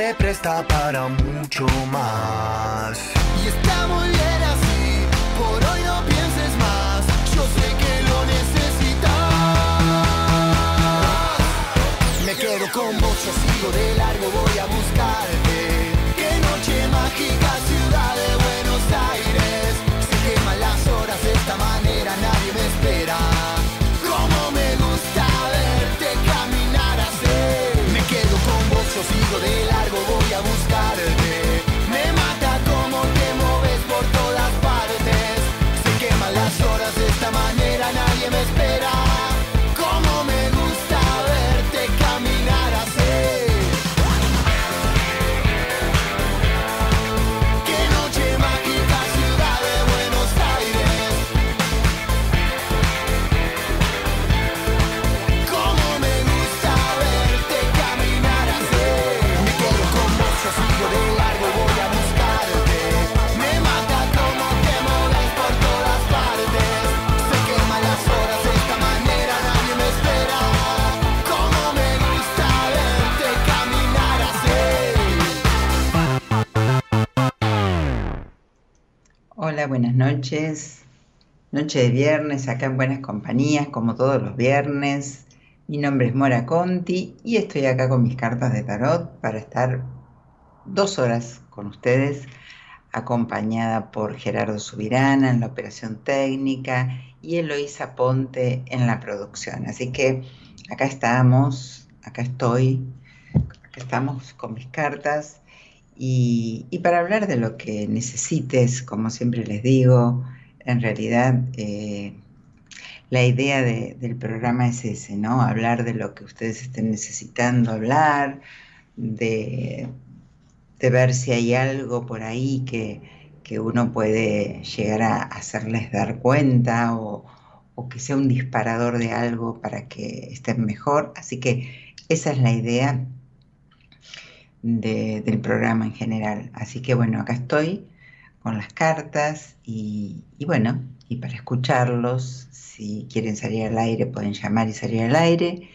se presta para mucho más. Buenas noches. Noche de viernes, acá en Buenas Compañías, como todos los viernes. Mi nombre es Mora Conti y estoy acá con mis cartas de tarot para estar dos horas con ustedes, acompañada por Gerardo Subirana en la operación técnica y Eloísa Ponte en la producción. Así que acá estamos, acá estoy, acá estamos con mis cartas y, para hablar de lo que necesites, como siempre les digo, en realidad eh, la idea del programa es ese, ¿no? Hablar de lo que ustedes estén necesitando hablar, de, ver si hay algo por ahí que, uno puede llegar a hacerles dar cuenta o, o que sea un disparador de algo para que estén mejor. Así que esa es la idea del programa en general. Así que bueno, acá estoy con las cartas y, bueno, y para escucharlos, si quieren salir al aire pueden llamar y salir al aire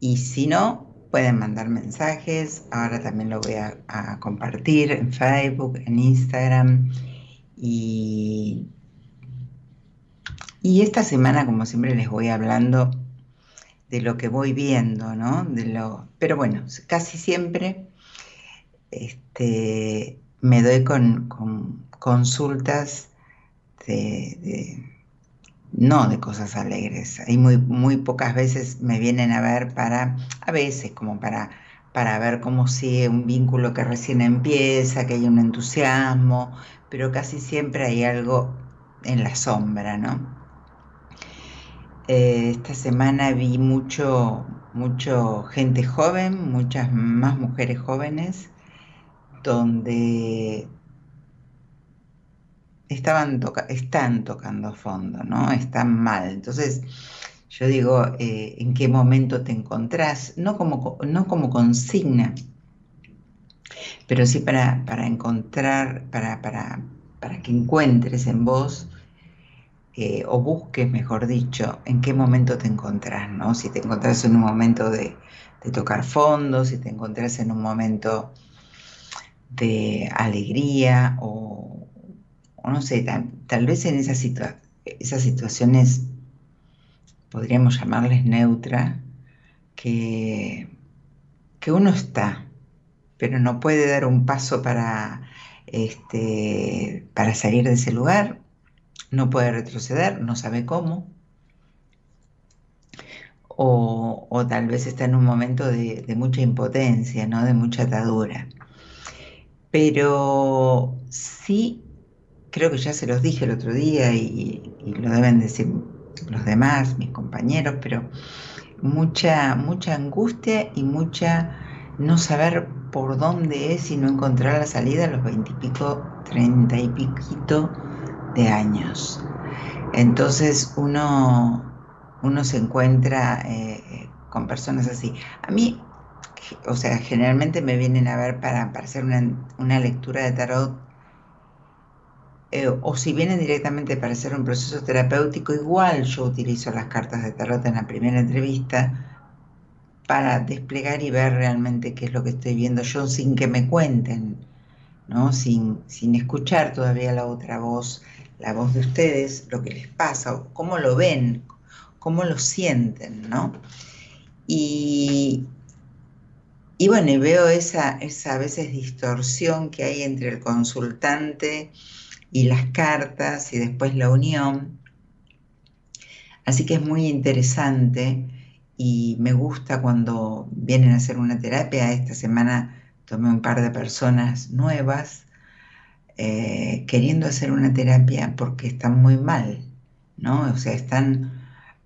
y si no, pueden mandar mensajes. Ahora también lo voy a, a compartir en Facebook, en Instagram y, y esta semana, como siempre, les voy hablando de lo que voy viendo, ¿no? De lo, pero bueno, casi siempre este, me doy con, consultas no de cosas alegres. Hay muy, pocas veces me vienen a ver para, a veces como para, para ver cómo sigue un vínculo que recién empieza, que hay un entusiasmo, pero casi siempre hay algo en la sombra. Eh, esta semana vi mucho, mucho gente joven, muchas más mujeres jóvenes, donde estaban están tocando fondo, ¿no? Están mal. Entonces, yo digo, eh, ¿en qué momento te encontrás? No como, no como consigna, pero sí para, para encontrar, para, para, para que encuentres en vos eh, o busques, mejor dicho, en qué momento te encontrás, ¿no? Si te encontrás en un momento de, tocar fondo, si te encontrás en un momento de alegría o, no sé, tal, vez en esas, esas situaciones podríamos llamarles neutra, que, que uno está, pero no puede dar un paso para, este, para salir de ese lugar no puede retroceder, no sabe cómo, o, tal vez está en un momento de, mucha impotencia, ¿no? de mucha atadura. Pero sí, creo que ya se los dije el otro día y, lo deben decir los demás, mis compañeros, pero mucha, mucha angustia y mucha no saber por dónde es y no encontrar la salida a los veintipico, treinta y piquito de años. Entonces uno, uno se encuentra eh, con personas así. A mí, o sea, generalmente me vienen a ver para, hacer una, lectura de tarot eh, o si vienen directamente para hacer un proceso terapéutico, igual yo utilizo las cartas de tarot en la primera entrevista para desplegar y ver realmente qué es lo que estoy viendo yo sin que me cuenten, ¿no? sin, sin escuchar todavía la otra voz la voz de ustedes, lo que les pasa, cómo lo ven, cómo lo sienten, ¿no? Y, y bueno, y veo esa, esa a veces distorsión que hay entre el consultante y las cartas y después la unión. Así que es muy interesante y me gusta cuando vienen a hacer una terapia. Esta semana tomé un par de personas nuevas eh, queriendo hacer una terapia porque están muy mal, ¿no? O sea, están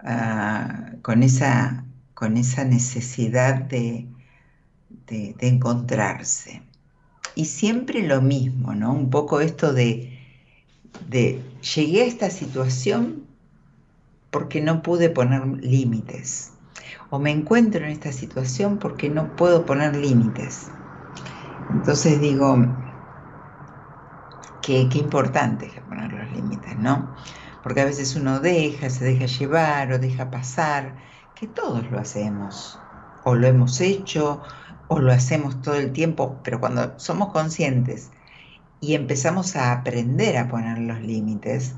ah, con, esa, con esa necesidad de, de, encontrarse. Y siempre lo mismo, ¿no? Un poco esto de, de llegué a esta situación porque no pude poner límites. O me encuentro en esta situación porque no puedo poner límites. Entonces digo, qué, importante es poner los límites, ¿no? Porque a veces uno deja, se deja llevar o deja pasar, que todos lo hacemos, o lo hemos hecho, o lo hacemos todo el tiempo, pero cuando somos conscientes y empezamos a aprender a poner los límites,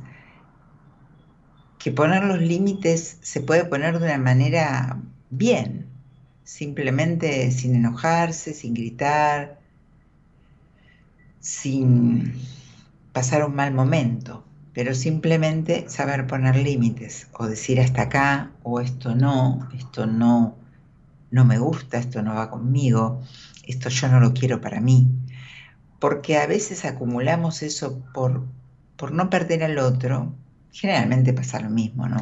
que poner los límites se puede poner de una manera bien, simplemente sin enojarse, sin gritar, sin pasar un mal momento, pero simplemente saber poner límites o decir hasta acá o esto no, esto no, no me gusta, esto no va conmigo, esto yo no lo quiero para mí. Porque a veces acumulamos eso por, por no perder al otro, generalmente pasa lo mismo, ¿no?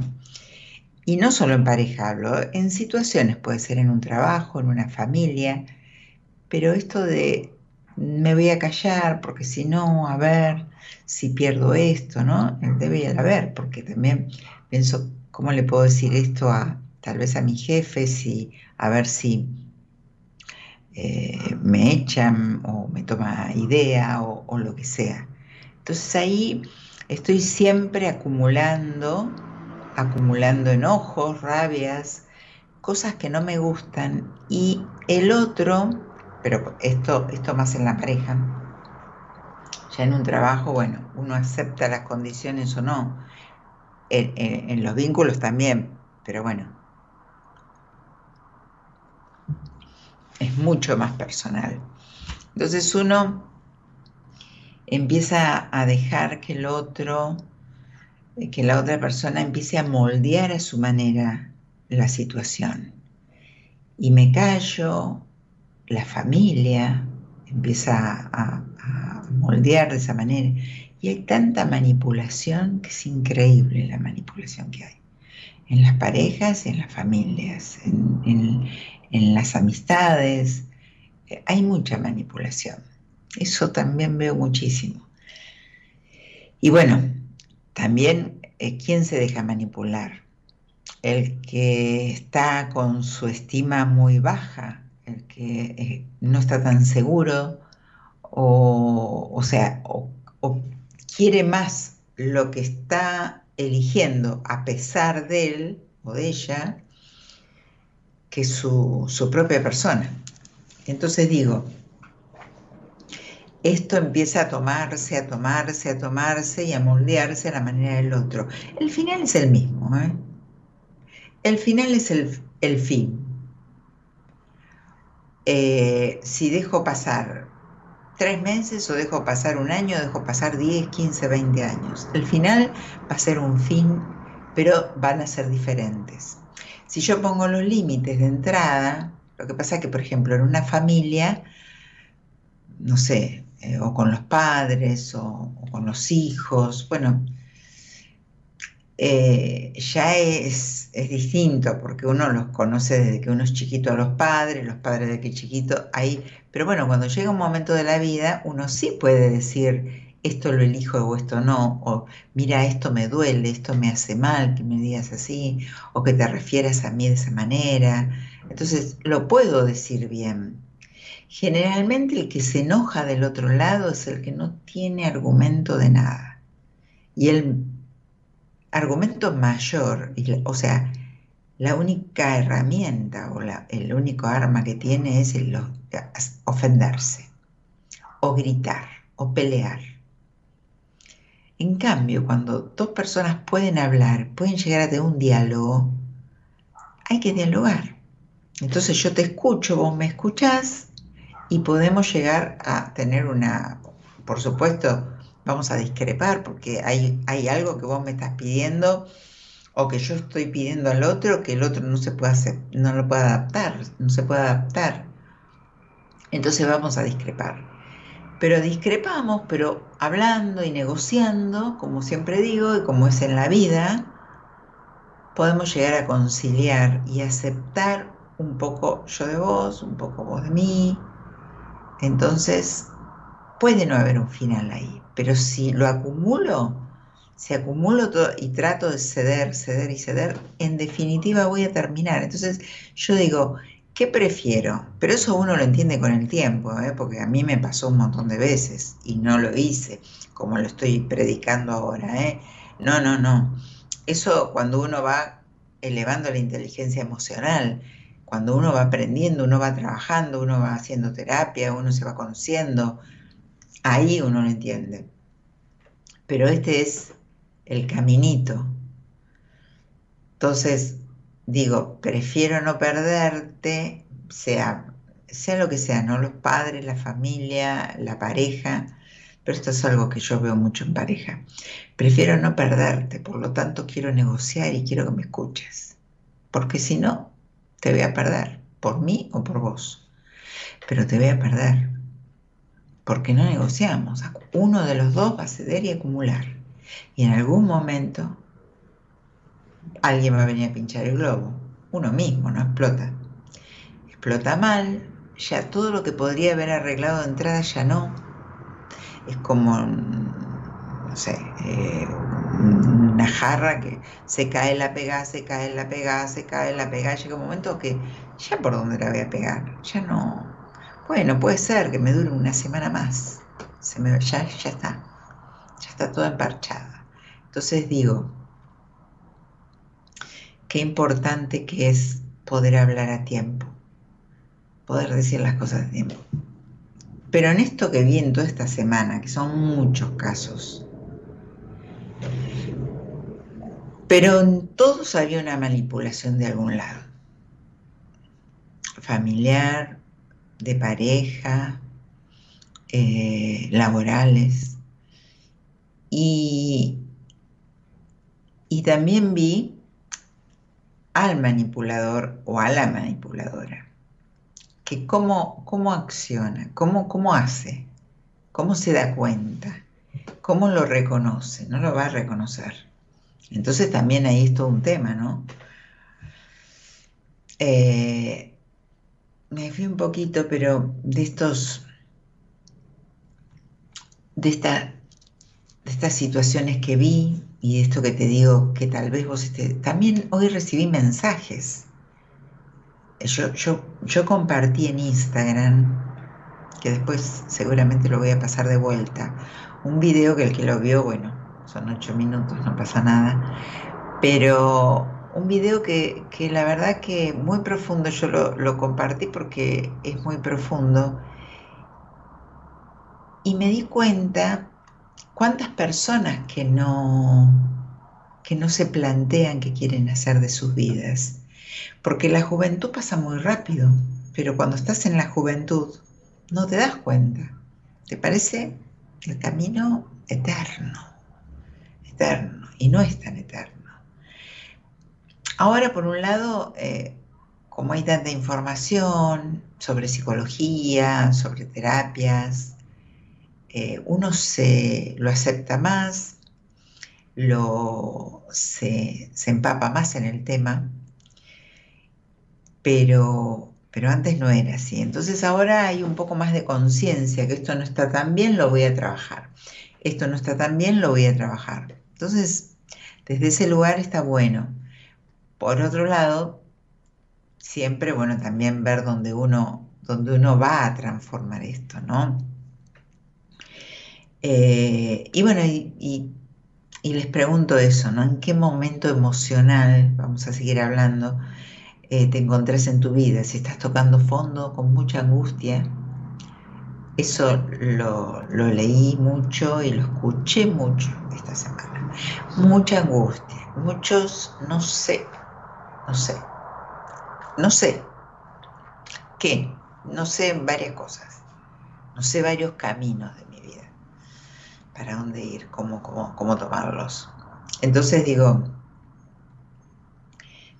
Y no solo en pareja hablo, en situaciones, puede ser en un trabajo, en una familia, pero esto de me voy a callar porque si no, a ver si pierdo esto, ¿no? El debe haber, porque también pienso ¿cómo le puedo decir esto a tal vez a mis jefes y a ver si eh, me echan o me toma idea o, lo que sea? Entonces ahí estoy siempre acumulando, acumulando enojos, rabias, cosas que no me gustan y el otro, pero esto, esto más en la pareja, ya en un trabajo, bueno, uno acepta las condiciones o no, en, los vínculos también, pero bueno, es mucho más personal. Entonces uno empieza a dejar que el otro, que la otra persona empiece a moldear a su manera la situación. Y me callo, la familia empieza a, moldear de esa manera. Y hay tanta manipulación que es increíble la manipulación que hay. En las parejas, en las familias, en las amistades, eh, hay mucha manipulación. Eso también veo muchísimo. Y bueno, también, eh, ¿quién se deja manipular? El que está con su estima muy baja, el que eh, no está tan seguro, o, o sea, o, quiere más lo que está eligiendo a pesar de él o de ella que su, propia persona. Entonces digo, esto empieza a tomarse, a tomarse, a tomarse y a moldearse a la manera del otro. El final es el mismo. ¿eh? El final es el, fin. Eh, si dejo pasar tres meses o dejo pasar un año, dejo pasar 10, 15, 20 años. El final va a ser un fin, pero van a ser diferentes. Si yo pongo los límites de entrada, lo que pasa es que, por ejemplo, en una familia, no sé, eh, o con los padres o, con los hijos, bueno, eh, ya es, es, distinto porque uno los conoce desde que uno es chiquito a los padres, los padres de que chiquito, ahí, pero bueno, cuando llega un momento de la vida, uno sí puede decir, esto lo elijo o esto no, o mira, esto me duele, esto me hace mal que me digas así, o que te refieras a mí de esa manera. Entonces, lo puedo decir bien. Generalmente el que se enoja del otro lado es el que no tiene argumento de nada. Y el argumento mayor, o sea, la única herramienta o el único arma que tiene es el, ofenderse, o gritar, o pelear. En cambio, cuando dos personas pueden hablar, pueden llegar a tener un diálogo, hay que dialogar. Entonces yo te escucho, vos me escuchás, y podemos llegar a tener una, por supuesto, vamos a discrepar porque hay, hay algo que vos me estás pidiendo o que yo estoy pidiendo al otro que el otro no se puede hacer, no lo puede adaptar, no se puede adaptar. Entonces vamos a discrepar. Pero discrepamos, pero hablando y negociando, como siempre digo, y como es en la vida, podemos llegar a conciliar y aceptar un poco yo de vos, un poco vos de mí, entonces, puede no haber un final ahí, pero si lo acumulo, si acumulo todo y trato de ceder, ceder y ceder, en definitiva voy a terminar. Entonces, yo digo, ¿qué prefiero? Pero eso uno lo entiende con el tiempo, ¿eh? porque a mí me pasó un montón de veces y no lo hice como lo estoy predicando ahora. ¿eh? No, no, no. Eso cuando uno va elevando la inteligencia emocional, cuando uno va aprendiendo, uno va trabajando, uno va haciendo terapia, uno se va conociendo, ahí uno lo entiende. Pero este es el caminito. Entonces, digo, prefiero no perderte, sea, sea lo que sea, ¿no? Los padres, la familia, la pareja, pero esto es algo que yo veo mucho en pareja. Prefiero no perderte, por lo tanto quiero negociar y quiero que me escuches. Porque si no, te voy a perder, por mí o por vos. Pero te voy a perder, porque no negociamos. Uno de los dos va a ceder y acumular. Y en algún momento alguien va a venir a pinchar el globo. Uno mismo no explota. Explota mal, ya todo lo que podría haber arreglado de entrada ya no. Es como, no sé, eh, una jarra que se cae, la pega, se cae, la pega, se cae, la pega. Llega un momento que ya por dónde la voy a pegar, ya no. Bueno, puede ser que me dure una semana más. Se me, ya, ya está, ya está toda emparchada. Entonces digo, qué importante que es poder hablar a tiempo, poder decir las cosas a tiempo. Pero en esto que vi en toda esta semana, que son muchos casos, pero en todos había una manipulación de algún lado. Familiar, de pareja, eh, laborales. Y, y también vi al manipulador o a la manipuladora, que cómo, cómo acciona, cómo, cómo hace, cómo se da cuenta, cómo lo reconoce, no lo va a reconocer. Entonces también ahí es todo un tema, ¿no? Eh, me fui un poquito, pero de estos, de, esta, de estas situaciones que vi, y esto que te digo, que tal vez vos estés... También hoy recibí mensajes. Yo, yo, yo compartí en Instagram, que después seguramente lo voy a pasar de vuelta, un video que el que lo vio, bueno, son ocho minutos, no pasa nada, pero un video que, que la verdad que muy profundo, yo lo, lo compartí porque es muy profundo, y me di cuenta ¿Cuántas personas que no, que no se plantean qué quieren hacer de sus vidas? Porque la juventud pasa muy rápido, pero cuando estás en la juventud no te das cuenta. ¿Te parece el camino eterno? Eterno. Y no es tan eterno. Ahora, por un lado, eh, como hay tanta información sobre psicología, sobre terapias, eh, uno se lo acepta más, lo, se, empapa más en el tema, pero, pero antes no era así. Entonces ahora hay un poco más de conciencia que esto no está tan bien, lo voy a trabajar. Esto no está tan bien, lo voy a trabajar. Entonces, desde ese lugar está bueno. Por otro lado, siempre, bueno, también ver dónde uno, dónde uno va a transformar esto, ¿no? Eh, y bueno, y, les pregunto eso, ¿no? ¿En qué momento emocional, vamos a seguir hablando, eh, te encontrás en tu vida? Si estás tocando fondo con mucha angustia, eso lo, lo leí mucho y lo escuché mucho esta semana. Mucha angustia, muchos, no sé, no sé, no sé, ¿qué? No sé varias cosas, no sé varios caminos de para dónde ir, cómo, cómo, tomarlos. Entonces digo,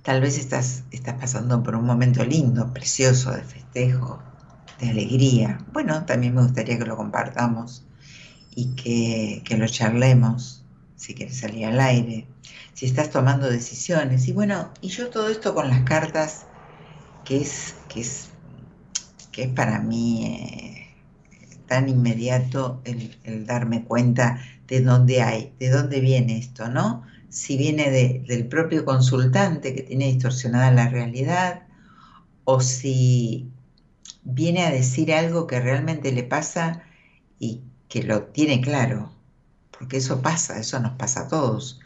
tal vez estás, estás pasando por un momento lindo, precioso, de festejo, de alegría. Bueno, también me gustaría que lo compartamos y que, que lo charlemos, si quieres salir al aire, si estás tomando decisiones. Y bueno, y yo todo esto con las cartas, que es, que es, que es para mí... Eh, tan inmediato el, darme cuenta de dónde hay, de dónde viene esto, ¿no? Si viene del propio consultante que tiene distorsionada la realidad o si viene a decir algo que realmente le pasa y que lo tiene claro, porque eso pasa, eso nos pasa a todos.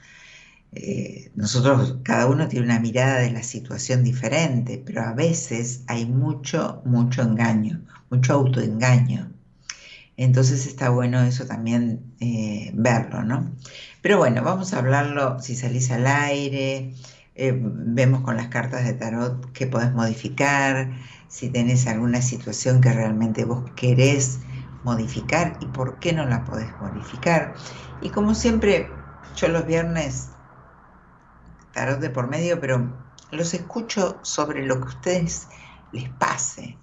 Eh, nosotros, cada uno tiene una mirada de la situación diferente, pero a veces hay mucho, mucho engaño, mucho autoengaño. Entonces está bueno eso también eh, verlo, ¿no? Pero bueno, vamos a hablarlo si salís al aire, eh, vemos con las cartas de tarot qué podés modificar, si tenés alguna situación que realmente vos querés modificar y por qué no la podés modificar. Y como siempre, yo los viernes, tarot de por medio, pero los escucho sobre lo que a ustedes les pase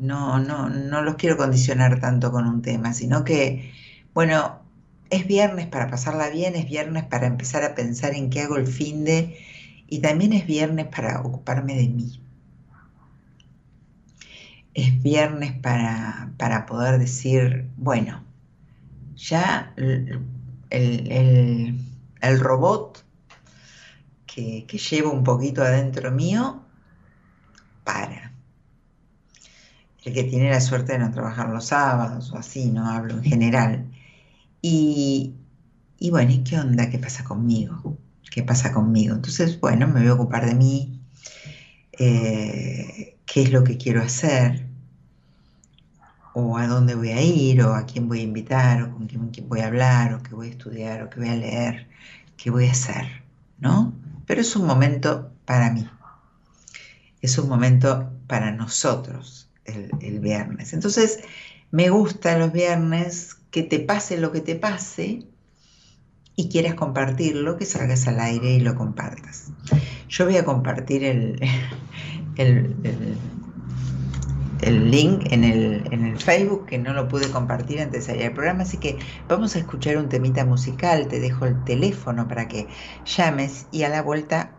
no, no, no los quiero condicionar tanto con un tema, sino que, bueno, es viernes para pasarla bien, es viernes para empezar a pensar en qué hago el fin de, y también es viernes para ocuparme de mí. Es viernes para, para poder decir, bueno, ya el, el robot que, que llevo un poquito adentro mío para. El que tiene la suerte de no trabajar los sábados o así, no hablo en general. Y, bueno, ¿y qué onda? ¿Qué pasa conmigo? ¿Qué pasa conmigo? Entonces, bueno, me voy a ocupar de mí, eh, qué es lo que quiero hacer, o a dónde voy a ir, o a quién voy a invitar, o con quién, voy a hablar, o qué voy a estudiar, o qué voy a leer, qué voy a hacer, ¿no? Pero es un momento para mí, es un momento para nosotros el, viernes. Entonces, me gusta los viernes que te pase lo que te pase, y quieres compartirlo, que salgas al aire y lo compartas. Yo voy a compartir el, el, el, link en el, en el, Facebook, que no lo pude compartir antes de salir al programa, así que vamos a escuchar un temita musical, te dejo el teléfono para que llames y a la vuelta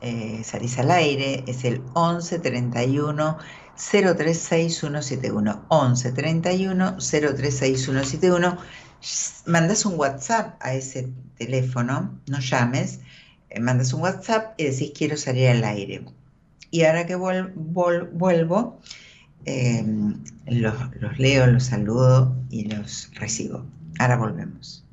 eh, salís al aire, es el 11 31 036171 11 31 036171 mandas un WhatsApp a ese teléfono, no llames, eh, mandas un WhatsApp y decís quiero salir al aire. Y ahora que vuelvo, em, los, los leo, los saludo y los recibo. Ahora volvemos.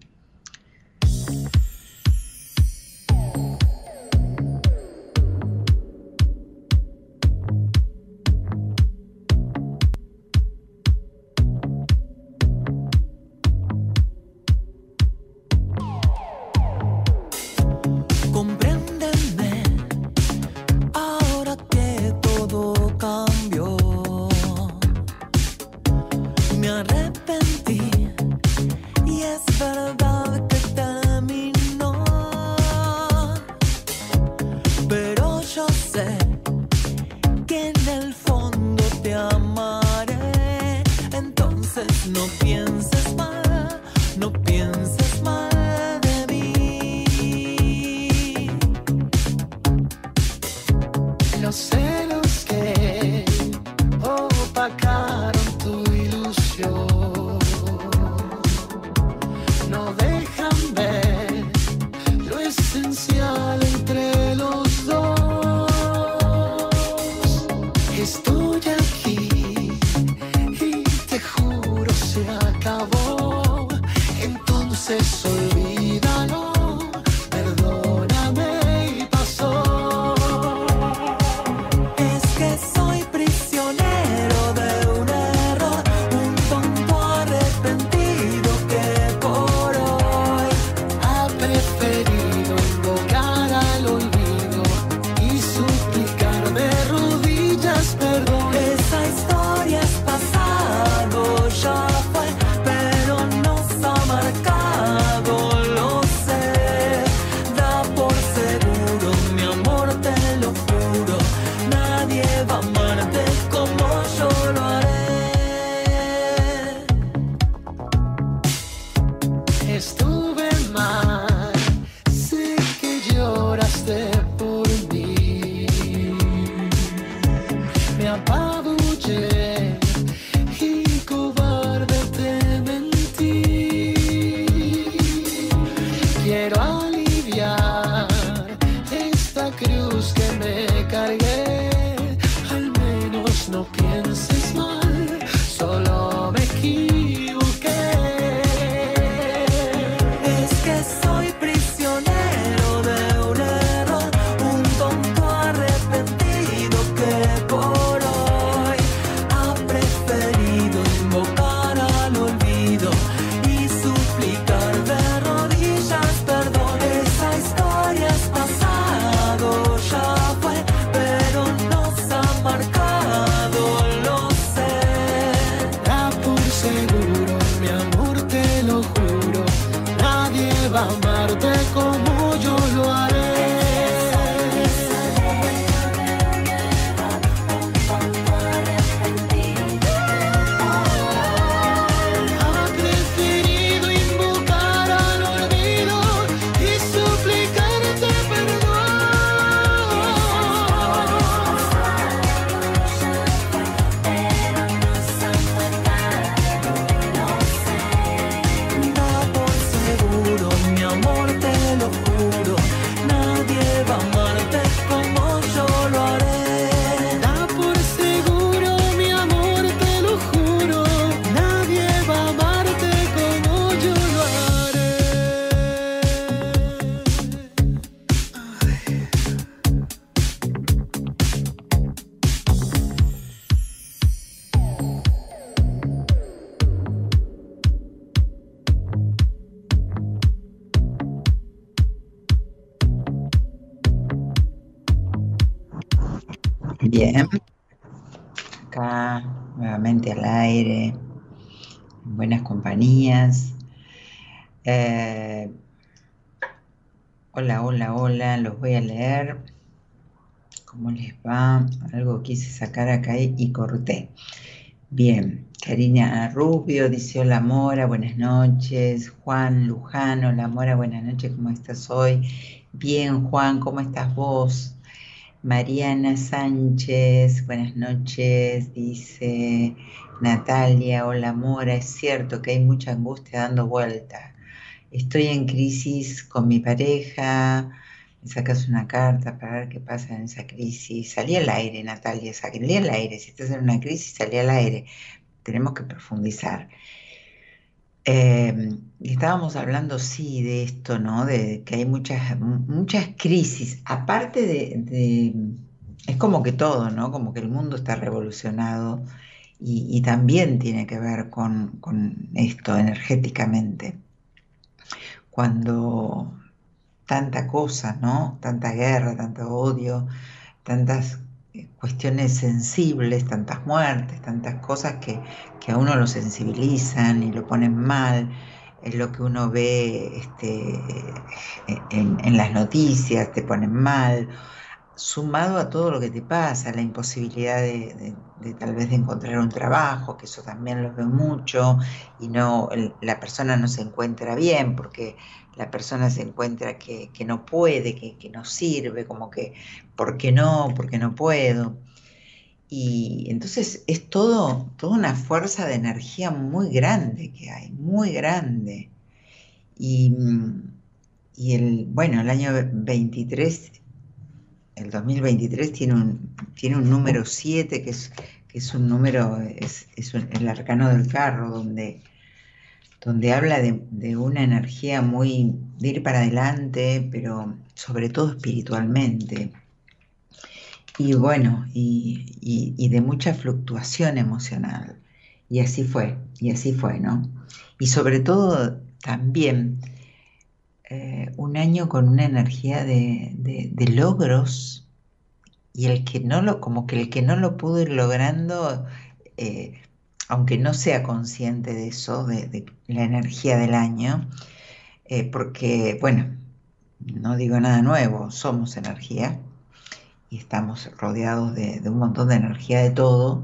your. Voy a leer. ¿Cómo les va? Algo quise sacar acá y corté. Bien, Karina Rubio dice hola Mora, buenas noches. Juan Lujano, la Mora, buenas noches, ¿cómo estás hoy? Bien, Juan, ¿cómo estás vos? Mariana Sánchez, buenas noches, dice Natalia, hola Mora, es cierto que hay mucha angustia dando vuelta. Estoy en crisis con mi pareja, sacas una carta para ver qué pasa en esa crisis. Salí al aire, Natalia, salí al aire. Si estás en una crisis, salí al aire. Tenemos que profundizar. Em, estábamos hablando, sí, de esto, ¿no? De que hay muchas, muchas crisis. Aparte de, Es como que todo, ¿no? Como que el mundo está revolucionado y, también tiene que ver con esto energéticamente. Cuando tanta cosa, ¿no? Tanta guerra, tanto odio, tantas eh, cuestiones sensibles, tantas muertes, tantas cosas que, a uno lo sensibilizan y lo ponen mal, es lo que uno ve este, en, las noticias, te ponen mal, sumado a todo lo que te pasa, la imposibilidad de, tal vez de encontrar un trabajo, que eso también lo veo mucho, y no la persona no se encuentra bien porque la persona se encuentra que, no puede, que, no sirve, como que, ¿por qué no? ¿Por qué no puedo? Y entonces es todo, toda una fuerza de energía muy grande que hay, muy grande. Y, y el, bueno, el año 23 el 2023 tiene un, tiene un número 7, que es, que es un número, es, el arcano del carro, donde, donde habla de, una energía muy de ir para adelante, pero sobre todo espiritualmente. Y bueno, y, y de mucha fluctuación emocional. Y así fue, y así fue, ¿no? Y sobre todo también eh, un año con una energía de, logros y el que no lo, como que el que no lo pudo ir logrando, eh, aunque no sea consciente de eso, de, la energía del año, eh, porque, bueno, no digo nada nuevo, somos energía y estamos rodeados de, un montón de energía de todo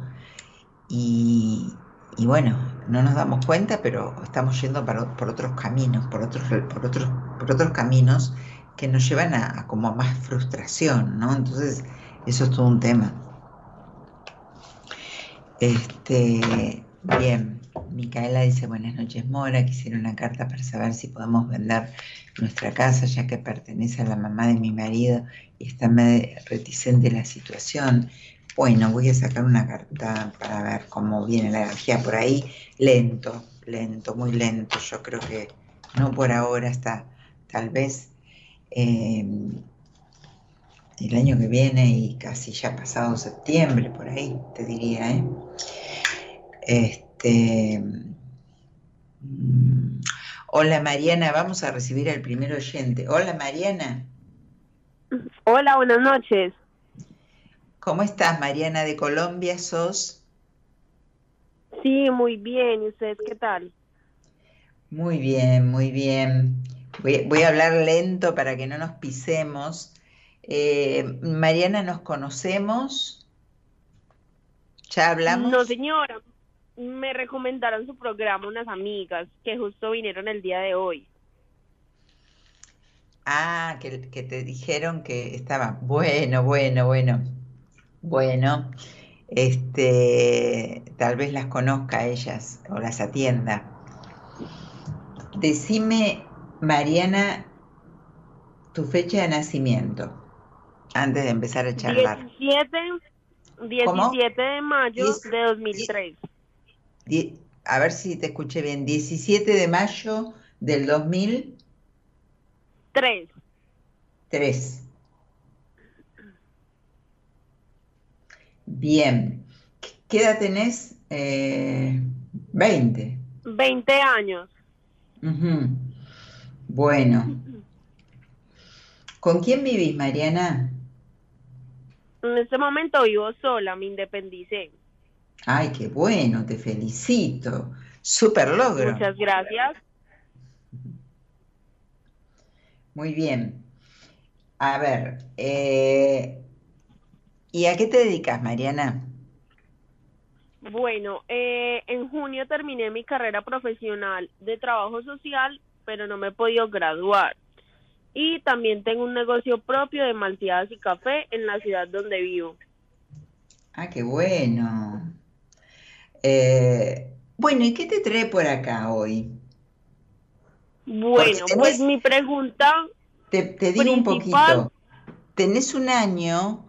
y, bueno, no nos damos cuenta, pero estamos yendo por otros caminos, por otros, por otros, por otros caminos que nos llevan a, como a más frustración, ¿no? Entonces, eso es todo un tema. Este, bien, Micaela dice buenas noches Mora, quisiera una carta para saber si podemos vender nuestra casa ya que pertenece a la mamá de mi marido y está reticente la situación. Bueno, voy a sacar una carta para ver cómo viene la energía por ahí. Lento, lento, muy lento. Yo creo que no por ahora, está tal vez em, el año que viene y casi ya pasado septiembre, por ahí te diría. ¿eh? Este, mm, hola Mariana, vamos a recibir al primer oyente. Hola Mariana. Hola, buenas noches. ¿Cómo estás, Mariana de Colombia? ¿Sos? Sí, muy bien. ¿Y ustedes qué tal? Muy bien, muy bien. Voy, a hablar lento para que no nos pisemos. Eh, Mariana, ¿nos conocemos? ¿Ya hablamos? No, señora. Me recomendaron su programa unas amigas que justo vinieron el día de hoy. Ah, que, que te dijeron que estaba. Bueno, bueno, bueno. Bueno, este, tal vez las conozca a ellas o las atienda. Decime, Mariana, tu fecha de nacimiento, antes de empezar a charlar. 17, 17 de mayo de 2003. A ver si te escuché bien. 17 de mayo del 2003. 3. Bien. ¿Qué edad tenés? Eh, 20. 20 años. Bueno. ¿Con quién vivís, Mariana? En este momento vivo sola, me independicé. Ay, qué bueno, te felicito. Super logro. Muchas gracias. Muy bien. A ver, eh, ¿y a qué te dedicas, Mariana? Bueno, eh, en junio terminé mi carrera profesional de trabajo social, pero no me he podido graduar. Y también tengo un negocio propio de malteadas y café en la ciudad donde vivo. Ah, qué bueno. Eh, bueno, ¿y qué te trae por acá hoy? Bueno, pues mi pregunta. Te, te digo un poquito. Tenés un año,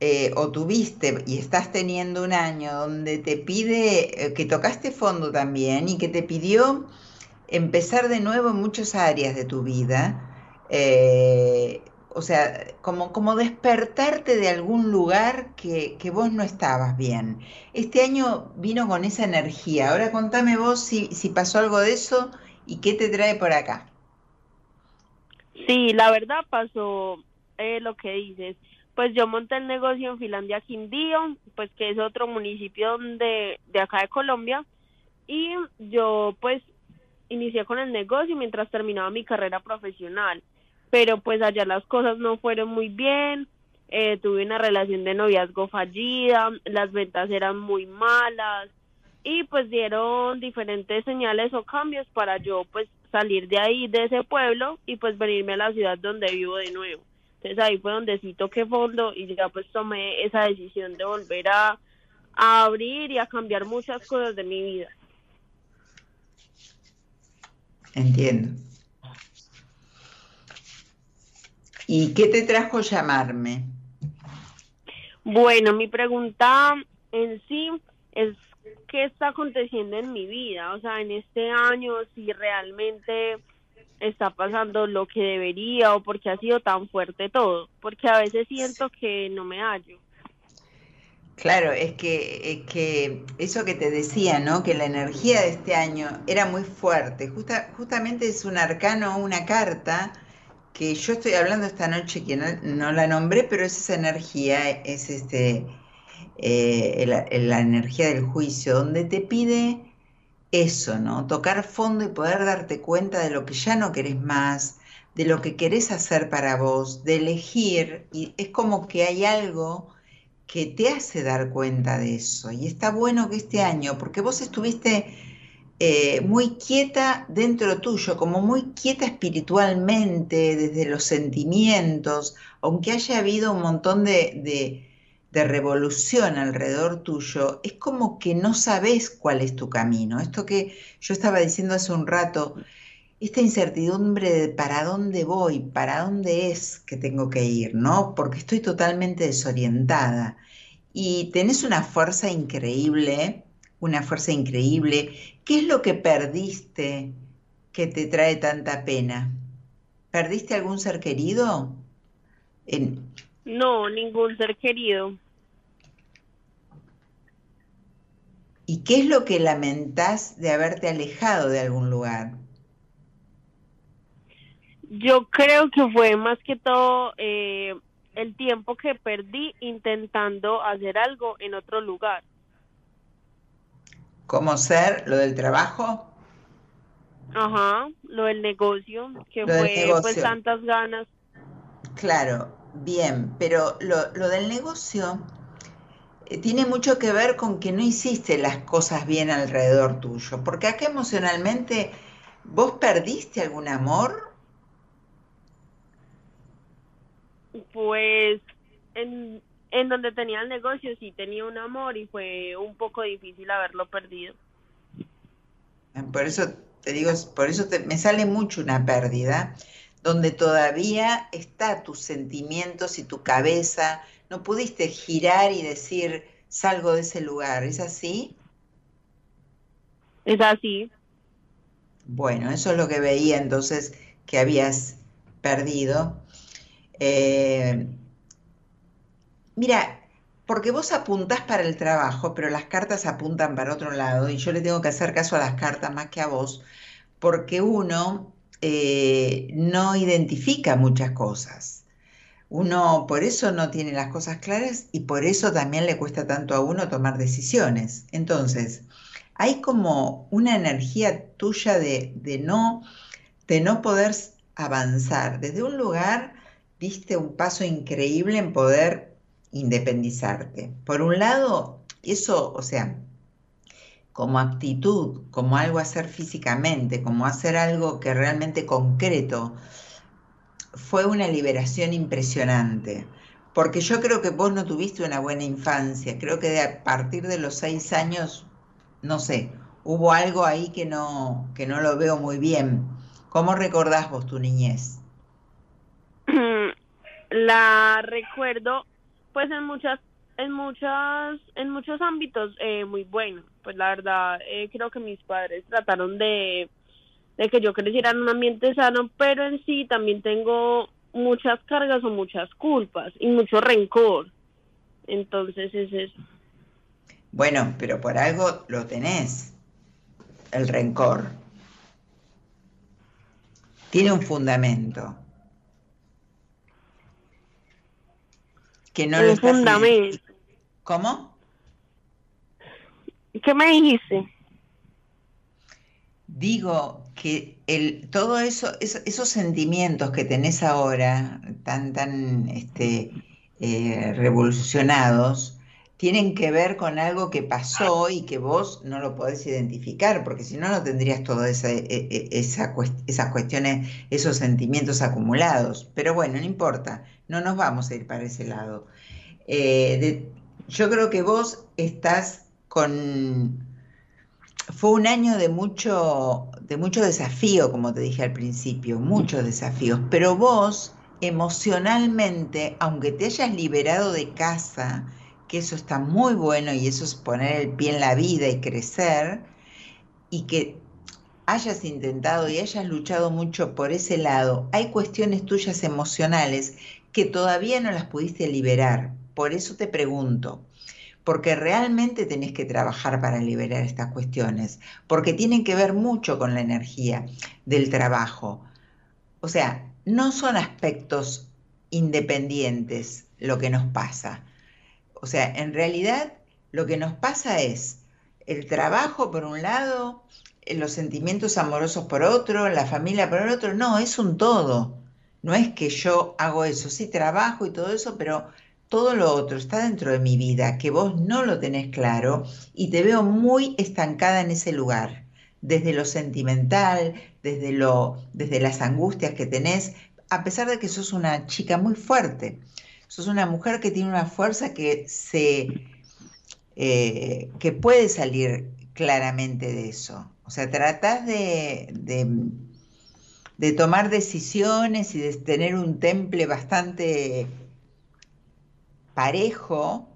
eh, o tuviste y estás teniendo un año donde te pide, eh, que tocaste fondo también y que te pidió empezar de nuevo en muchas áreas de tu vida. Eh, o sea, como, como despertarte de algún lugar que, que, vos no estabas bien. Este año vino con esa energía. Ahora contame vos si, si pasó algo de eso y qué te trae por acá. Sí, la verdad pasó eh, lo que dices. Pues yo monté el negocio en Finlandia Quindío, pues que es otro municipio de, de acá de Colombia, y yo pues inicié con el negocio mientras terminaba mi carrera profesional pero pues allá las cosas no fueron muy bien, eh, tuve una relación de noviazgo fallida, las ventas eran muy malas y pues dieron diferentes señales o cambios para yo pues salir de ahí, de ese pueblo y pues venirme a la ciudad donde vivo de nuevo. Entonces ahí fue donde sí toqué fondo y ya pues tomé esa decisión de volver a, a abrir y a cambiar muchas cosas de mi vida. Entiendo. ¿Y qué te trajo llamarme? Bueno, mi pregunta en sí es qué está aconteciendo en mi vida, o sea, en este año, si realmente está pasando lo que debería o porque ha sido tan fuerte todo, porque a veces siento que no me hallo. Claro, es que, es que eso que te decía, ¿no? Que la energía de este año era muy fuerte. Justa, justamente es un arcano, una carta que yo estoy hablando esta noche, que no, la nombré, pero es esa energía, es este, eh, la, energía del juicio, donde te pide eso, ¿no? Tocar fondo y poder darte cuenta de lo que ya no querés más, de lo que querés hacer para vos, de elegir, y es como que hay algo que te hace dar cuenta de eso. Y está bueno que este año, porque vos estuviste eh, muy quieta dentro tuyo, como muy quieta espiritualmente, desde los sentimientos, aunque haya habido un montón de, de, revolución alrededor tuyo, es como que no sabes cuál es tu camino. Esto que yo estaba diciendo hace un rato, esta incertidumbre de para dónde voy, para dónde es que tengo que ir, ¿no? Porque estoy totalmente desorientada. Y tenés una fuerza increíble una fuerza increíble. ¿Qué es lo que perdiste que te trae tanta pena? ¿Perdiste algún ser querido? No, ningún ser querido. ¿Y qué es lo que lamentás de haberte alejado de algún lugar? Yo creo que fue más que todo eh, el tiempo que perdí intentando hacer algo en otro lugar. ¿Cómo ser lo del trabajo? Ajá, lo del negocio, que fue pues tantas ganas. Claro, bien, pero lo, lo del negocio eh, tiene mucho que ver con que no hiciste las cosas bien alrededor tuyo, porque acá emocionalmente vos perdiste algún amor. Pues en, en donde tenía el negocio sí tenía un amor y fue un poco difícil haberlo perdido. Por eso te digo, por eso me sale mucho una pérdida, donde todavía está tus sentimientos y tu cabeza, no pudiste girar y decir, salgo de ese lugar, ¿es así? Es así. Bueno, eso es lo que veía entonces que habías perdido. Eh, Mira, porque vos apuntás para el trabajo, pero las cartas apuntan para otro lado y yo le tengo que hacer caso a las cartas más que a vos, porque uno eh, no identifica muchas cosas. Uno por eso no tiene las cosas claras y por eso también le cuesta tanto a uno tomar decisiones. Entonces, hay como una energía tuya de, no, de no poder avanzar. Desde un lugar diste un paso increíble en poder independizarte. Por un lado, eso, o sea, como actitud, como algo a hacer físicamente, como hacer algo que realmente concreto, fue una liberación impresionante. Porque yo creo que vos no tuviste una buena infancia. Creo que a partir de los seis años, no sé, hubo algo ahí que no, que no lo veo muy bien. ¿Cómo recordás vos tu niñez? La recuerdo, pues en muchas, en muchas, en muchos ámbitos eh, muy bueno. Pues la verdad, eh, creo que mis padres trataron de de que yo creciera en un ambiente sano, pero en sí también tengo muchas cargas o muchas culpas y mucho rencor. Entonces es eso. Bueno, pero por algo lo tenés, el rencor. Tiene un fundamento. Que no lo fundamento. ¿Cómo? ¿Qué me dijiste? Digo que el, todo eso, esos sentimientos que tenés ahora, tan, tan este, eh, revolucionados, tienen que ver con algo que pasó y que vos no lo podés identificar, porque si no, no tendrías todas esa, e, e, esa, esas cuestiones, esos sentimientos acumulados. Pero bueno, no importa, no nos vamos a ir para ese lado. Eh, yo creo que vos estás con fue un año de mucho, de mucho desafío, como te dije al principio, muchos desafíos, pero vos emocionalmente, aunque te hayas liberado de casa, que eso está muy bueno y eso es poner el pie en la vida y crecer, y que hayas intentado y hayas luchado mucho por ese lado, hay cuestiones tuyas emocionales que todavía no las pudiste liberar. Por eso te pregunto, porque realmente tenés que trabajar para liberar estas cuestiones, porque tienen que ver mucho con la energía del trabajo. O sea, no son aspectos independientes lo que nos pasa. O sea, en realidad lo que nos pasa es el trabajo por un lado, los sentimientos amorosos por otro, la familia por el otro. No, es un todo. No es que yo hago eso, sí trabajo y todo eso, pero todo lo otro está dentro de mi vida, que vos no lo tenés claro y te veo muy estancada en ese lugar, desde lo sentimental, desde, lo, desde las angustias que tenés, a pesar de que sos una chica muy fuerte, sos una mujer que tiene una fuerza que se... Eh, que puede salir claramente de eso. O sea, tratás de, de, tomar decisiones y de tener un temple bastante parejo,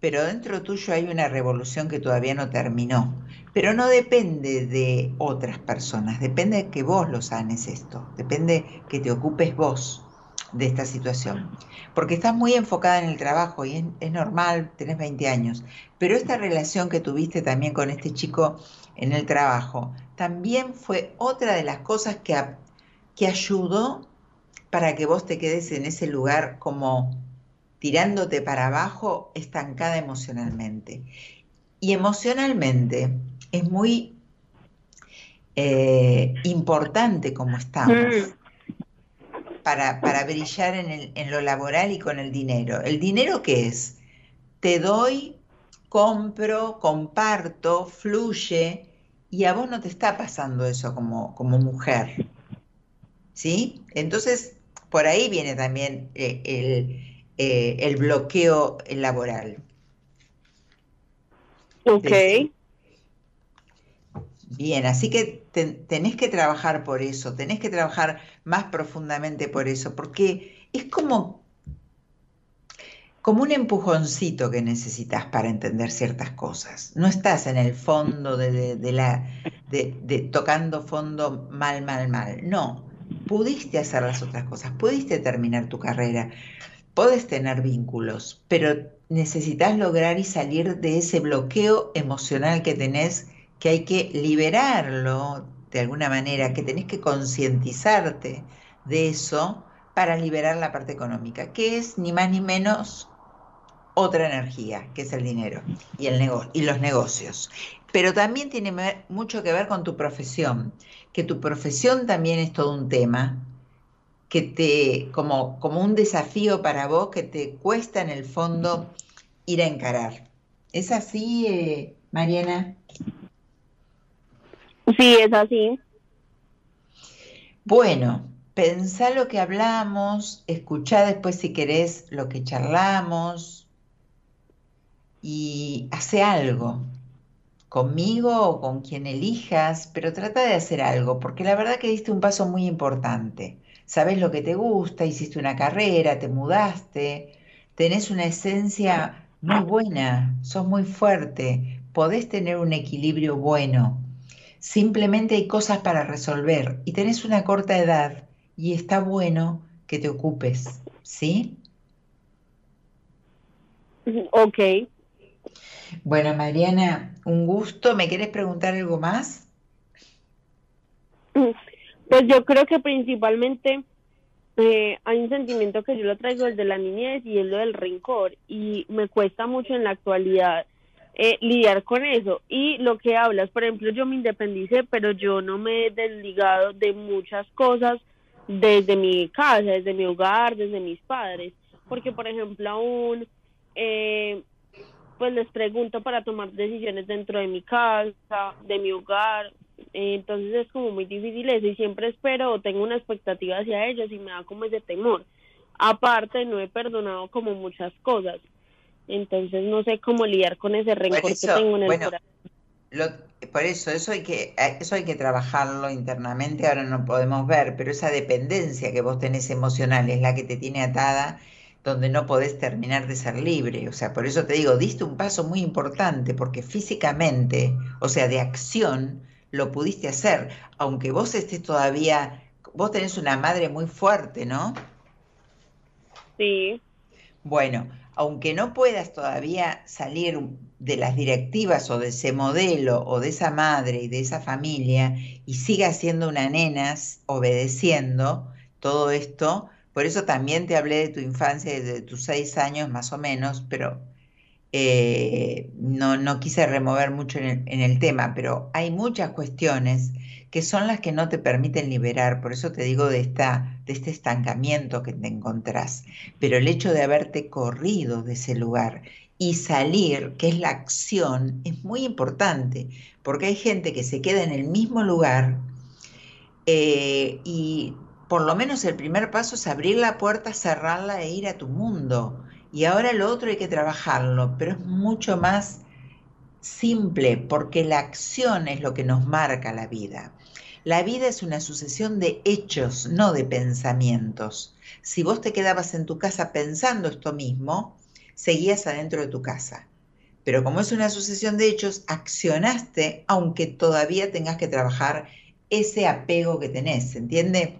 pero dentro tuyo hay una revolución que todavía no terminó. Pero no depende de otras personas, depende de que vos lo sanes esto, depende que te ocupes vos de esta situación. Porque estás muy enfocada en el trabajo y es, normal, tenés 20 años, pero esta relación que tuviste también con este chico en el trabajo, también fue otra de las cosas que, que ayudó para que vos te quedes en ese lugar como tirándote para abajo, estancada emocionalmente. Y emocionalmente es muy eh, importante como estamos mm. Para, para brillar en, en lo laboral y con el dinero. ¿El dinero qué es? Te doy, compro, comparto, fluye, y a vos no te está pasando eso como, como mujer. ¿Sí? Entonces, por ahí viene también eh, el, eh, el bloqueo laboral. Ok. Bien, así que tenés que trabajar por eso, tenés que trabajar más profundamente por eso, porque es como, como un empujoncito que necesitas para entender ciertas cosas. No estás en el fondo de, de la, de, tocando fondo mal, mal, mal. No, pudiste hacer las otras cosas, pudiste terminar tu carrera, Puedes tener vínculos, pero necesitas lograr y salir de ese bloqueo emocional que tenés, que hay que liberarlo de alguna manera, que tenés que concientizarte de eso para liberar la parte económica, que es ni más ni menos otra energía, que es el dinero y, el y los negocios. Pero también tiene mucho que ver con tu profesión, que tu profesión también es todo un tema, que te, como, como un desafío para vos que te cuesta en el fondo ir a encarar. ¿Es así, eh, Mariana? Sí, es así. Bueno, pensá lo que hablamos, escuchá después si querés lo que charlamos y hace algo conmigo o con quien elijas, pero trata de hacer algo, porque la verdad que diste un paso muy importante. Sabes lo que te gusta, hiciste una carrera, te mudaste, tenés una esencia muy buena, sos muy fuerte, podés tener un equilibrio bueno. Simplemente hay cosas para resolver y tenés una corta edad y está bueno que te ocupes, ¿sí? Ok. Bueno, Mariana, un gusto. ¿Me quieres preguntar algo más? Pues yo creo que principalmente eh, hay un sentimiento que yo lo traigo el de la niñez y es lo del rencor y me cuesta mucho en la actualidad eh, lidiar con eso. Y lo que hablas, por ejemplo, yo me independicé, pero yo no me he desligado de muchas cosas desde mi casa, desde mi hogar, desde mis padres, porque por ejemplo aún eh, pues les pregunto para tomar decisiones dentro de mi casa, de mi hogar, entonces es como muy difícil eso y siempre espero o tengo una expectativa hacia ellos y me da como ese temor. Aparte, no he perdonado como muchas cosas, entonces no sé cómo lidiar con ese rencor que tengo en el corazón. por eso, eso hay, que, eso hay que trabajarlo internamente, ahora no podemos ver, pero esa dependencia que vos tenés emocional es la que te tiene atada donde no podés terminar de ser libre. O sea, por eso te digo, diste un paso muy importante, porque físicamente, o sea, de acción, lo pudiste hacer, aunque vos estés todavía, vos tenés una madre muy fuerte, ¿no? Sí. Bueno, aunque no puedas todavía salir de las directivas o de ese modelo o de esa madre y de esa familia y sigas siendo una nenas obedeciendo todo esto, por eso también te hablé de tu infancia, de tus seis años más o menos, pero eh, no, no, quise remover mucho en el, tema, pero hay muchas cuestiones que son las que no te permiten liberar, por eso te digo de, esta, de este estancamiento que te encontrás. Pero el hecho de haberte corrido de ese lugar y salir, que es la acción, es muy importante, porque hay gente que se queda en el mismo lugar eh, y por lo menos el primer paso es abrir la puerta, cerrarla e ir a tu mundo. Y ahora lo otro hay que trabajarlo, pero es mucho más simple porque la acción es lo que nos marca la vida. La vida es una sucesión de hechos, no de pensamientos. Si vos te quedabas en tu casa pensando esto mismo, seguías adentro de tu casa. Pero como es una sucesión de hechos, accionaste aunque todavía tengas que trabajar ese apego que tenés, ¿se entiende?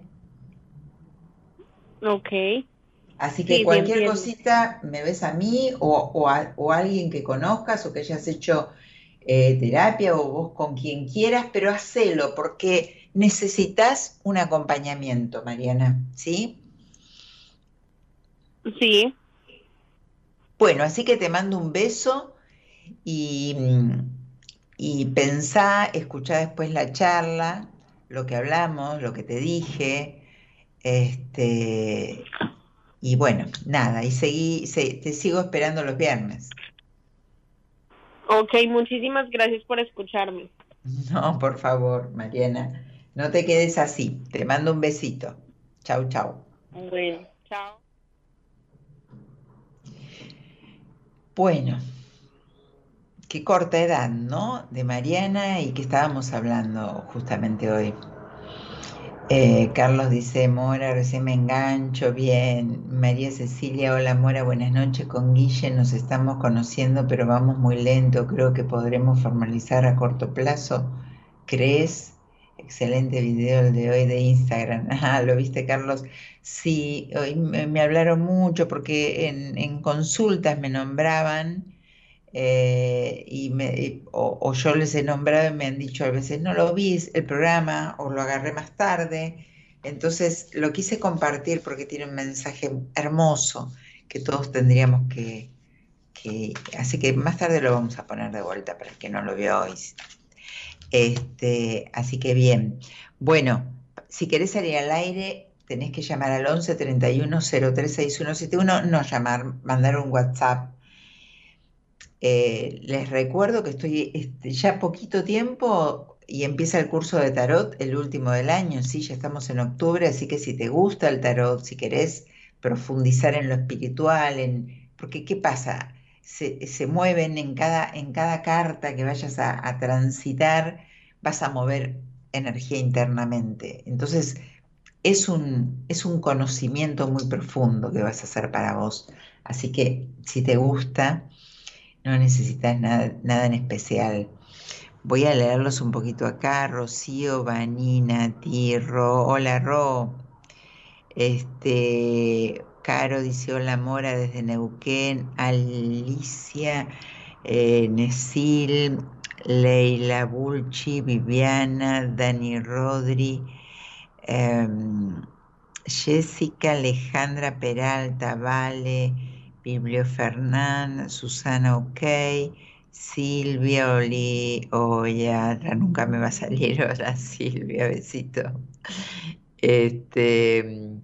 Ok. Así que cualquier cosita me ves a mí o, a, alguien que conozcas o que hayas hecho eh, terapia o vos con quien quieras, pero hacelo porque necesitas un acompañamiento, Mariana, ¿sí? Sí. Bueno, así que te mando un beso y, y pensá, escuchá después la charla, lo que hablamos, lo que te dije, este, y bueno, nada, y seguí, te sigo esperando los viernes. Ok, muchísimas gracias por escucharme. No, por favor, Mariana, no te quedes así. Te mando un besito. Chau, chau. Bueno, chao. Bueno, qué corta edad, ¿no? De Mariana y que estábamos hablando justamente hoy. Eh, Carlos dice, Mora, recién me engancho, bien. María Cecilia, hola Mora, buenas noches. Con Guille nos estamos conociendo, pero vamos muy lento. Creo que podremos formalizar a corto plazo. ¿Crees? Excelente video el de hoy de Instagram. Ah, ¿lo viste, Carlos? Sí, hoy me, hablaron mucho porque en consultas me nombraban eh, y o, yo les he nombrado y me han dicho a veces no lo vi el programa o lo agarré más tarde. Entonces lo quise compartir porque tiene un mensaje hermoso que todos tendríamos que, así que más tarde lo vamos a poner de vuelta para el que no lo vio hoy. Este, así que bien. Bueno, si querés salir al aire, tenés que llamar al 11 31 036171, no llamar, mandar un WhatsApp. Eh, les recuerdo que estoy este, ya poquito tiempo y empieza el curso de tarot, el último del año, sí, ya estamos en octubre, así que si te gusta el tarot, si querés profundizar en lo espiritual, en, porque ¿qué pasa? Se, se mueven en cada, en cada carta que vayas a, a transitar, vas a mover energía internamente. Entonces, es un, es un conocimiento muy profundo que vas a hacer para vos. Así que si te gusta, no necesitas nada, nada en especial. Voy a leerlos un poquito acá. Rocío, Vanina, Tirro. Hola, Ro. Este, Caro dice hola, Mora desde Neuquén. Alicia, eh, Nesil, Leila Bulchi, Viviana, Dani Rodri, em, Jessica Alejandra Peralta, Vale, Biblio Fernán, Susana OK, Silvia Oli, Oya, nunca me va a salir ahora Silvia, besito. Este,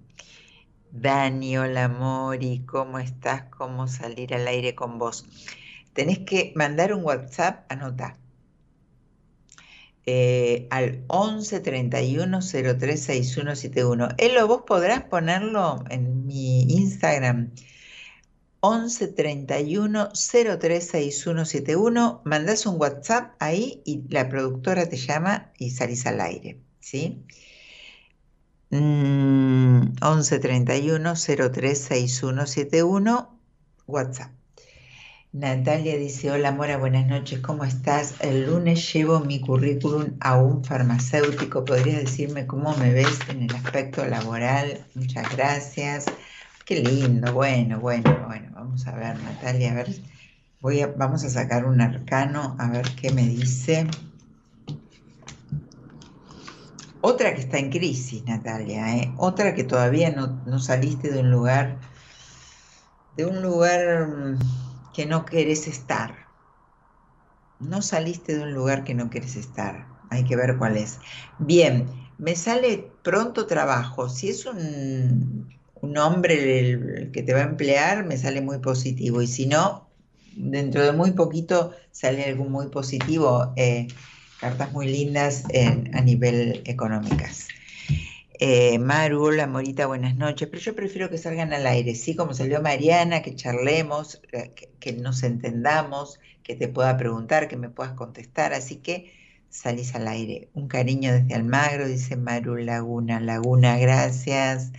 Dani, hola Mori, ¿cómo estás? ¿Cómo salir al aire con vos? Tenés que mandar un WhatsApp, anota, eh, al 11 31 03 6171. Elo, vos podrás ponerlo en mi Instagram. 11 31 03 6171. Mandás un WhatsApp ahí y la productora te llama y salís al aire. ¿Sí? 11 31 03 6171. WhatsApp. Natalia dice, hola Mora, buenas noches, ¿cómo estás? El lunes llevo mi currículum a un farmacéutico. ¿Podrías decirme cómo me ves en el aspecto laboral? Muchas gracias. Qué lindo, bueno, bueno, bueno, vamos a ver, Natalia, a ver, voy a, vamos a sacar un arcano, a ver qué me dice. Otra que está en crisis, Natalia, ¿eh? otra que todavía no, no saliste de un lugar, de un lugar mm, que no querés estar. No saliste de un lugar que no querés estar. Hay que ver cuál es. Bien, me sale pronto trabajo. Si es un, hombre el, que te va a emplear, me sale muy positivo. Y si no, dentro de muy poquito sale algo muy positivo. Eh, cartas muy lindas a nivel económicas. Eh, Maru, buenas noches, pero yo prefiero que salgan al aire, ¿sí? Como salió Mariana, que charlemos, eh, que, nos entendamos, que te pueda preguntar, que me puedas contestar, así que salís al aire. Un cariño desde Almagro, dice Maru Laguna. Laguna, gracias.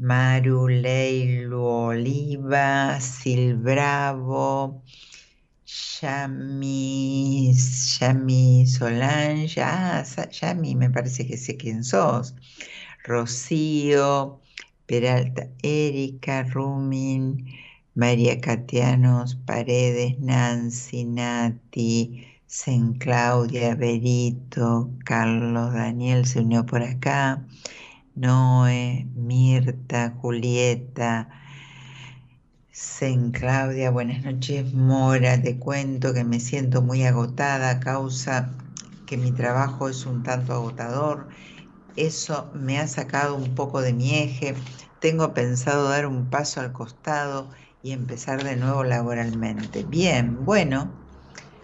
Maru Leilu Oliva, Silbravo, Yami, Yami Solange, ah, Yami, me parece que sé quién sos. Rocío, Peralta, Erika, Rumin, María Catianos, Paredes, Nancy, Nati, Sen Claudia, Berito, Carlos, Daniel se unió por acá, Noé, Mirta, Julieta, Sen Claudia, buenas noches, Mora, te cuento que me siento muy agotada a causa que mi trabajo es un tanto agotador eso me ha sacado un poco de mi eje. Tengo pensado dar un paso al costado y empezar de nuevo laboralmente. Bien, bueno,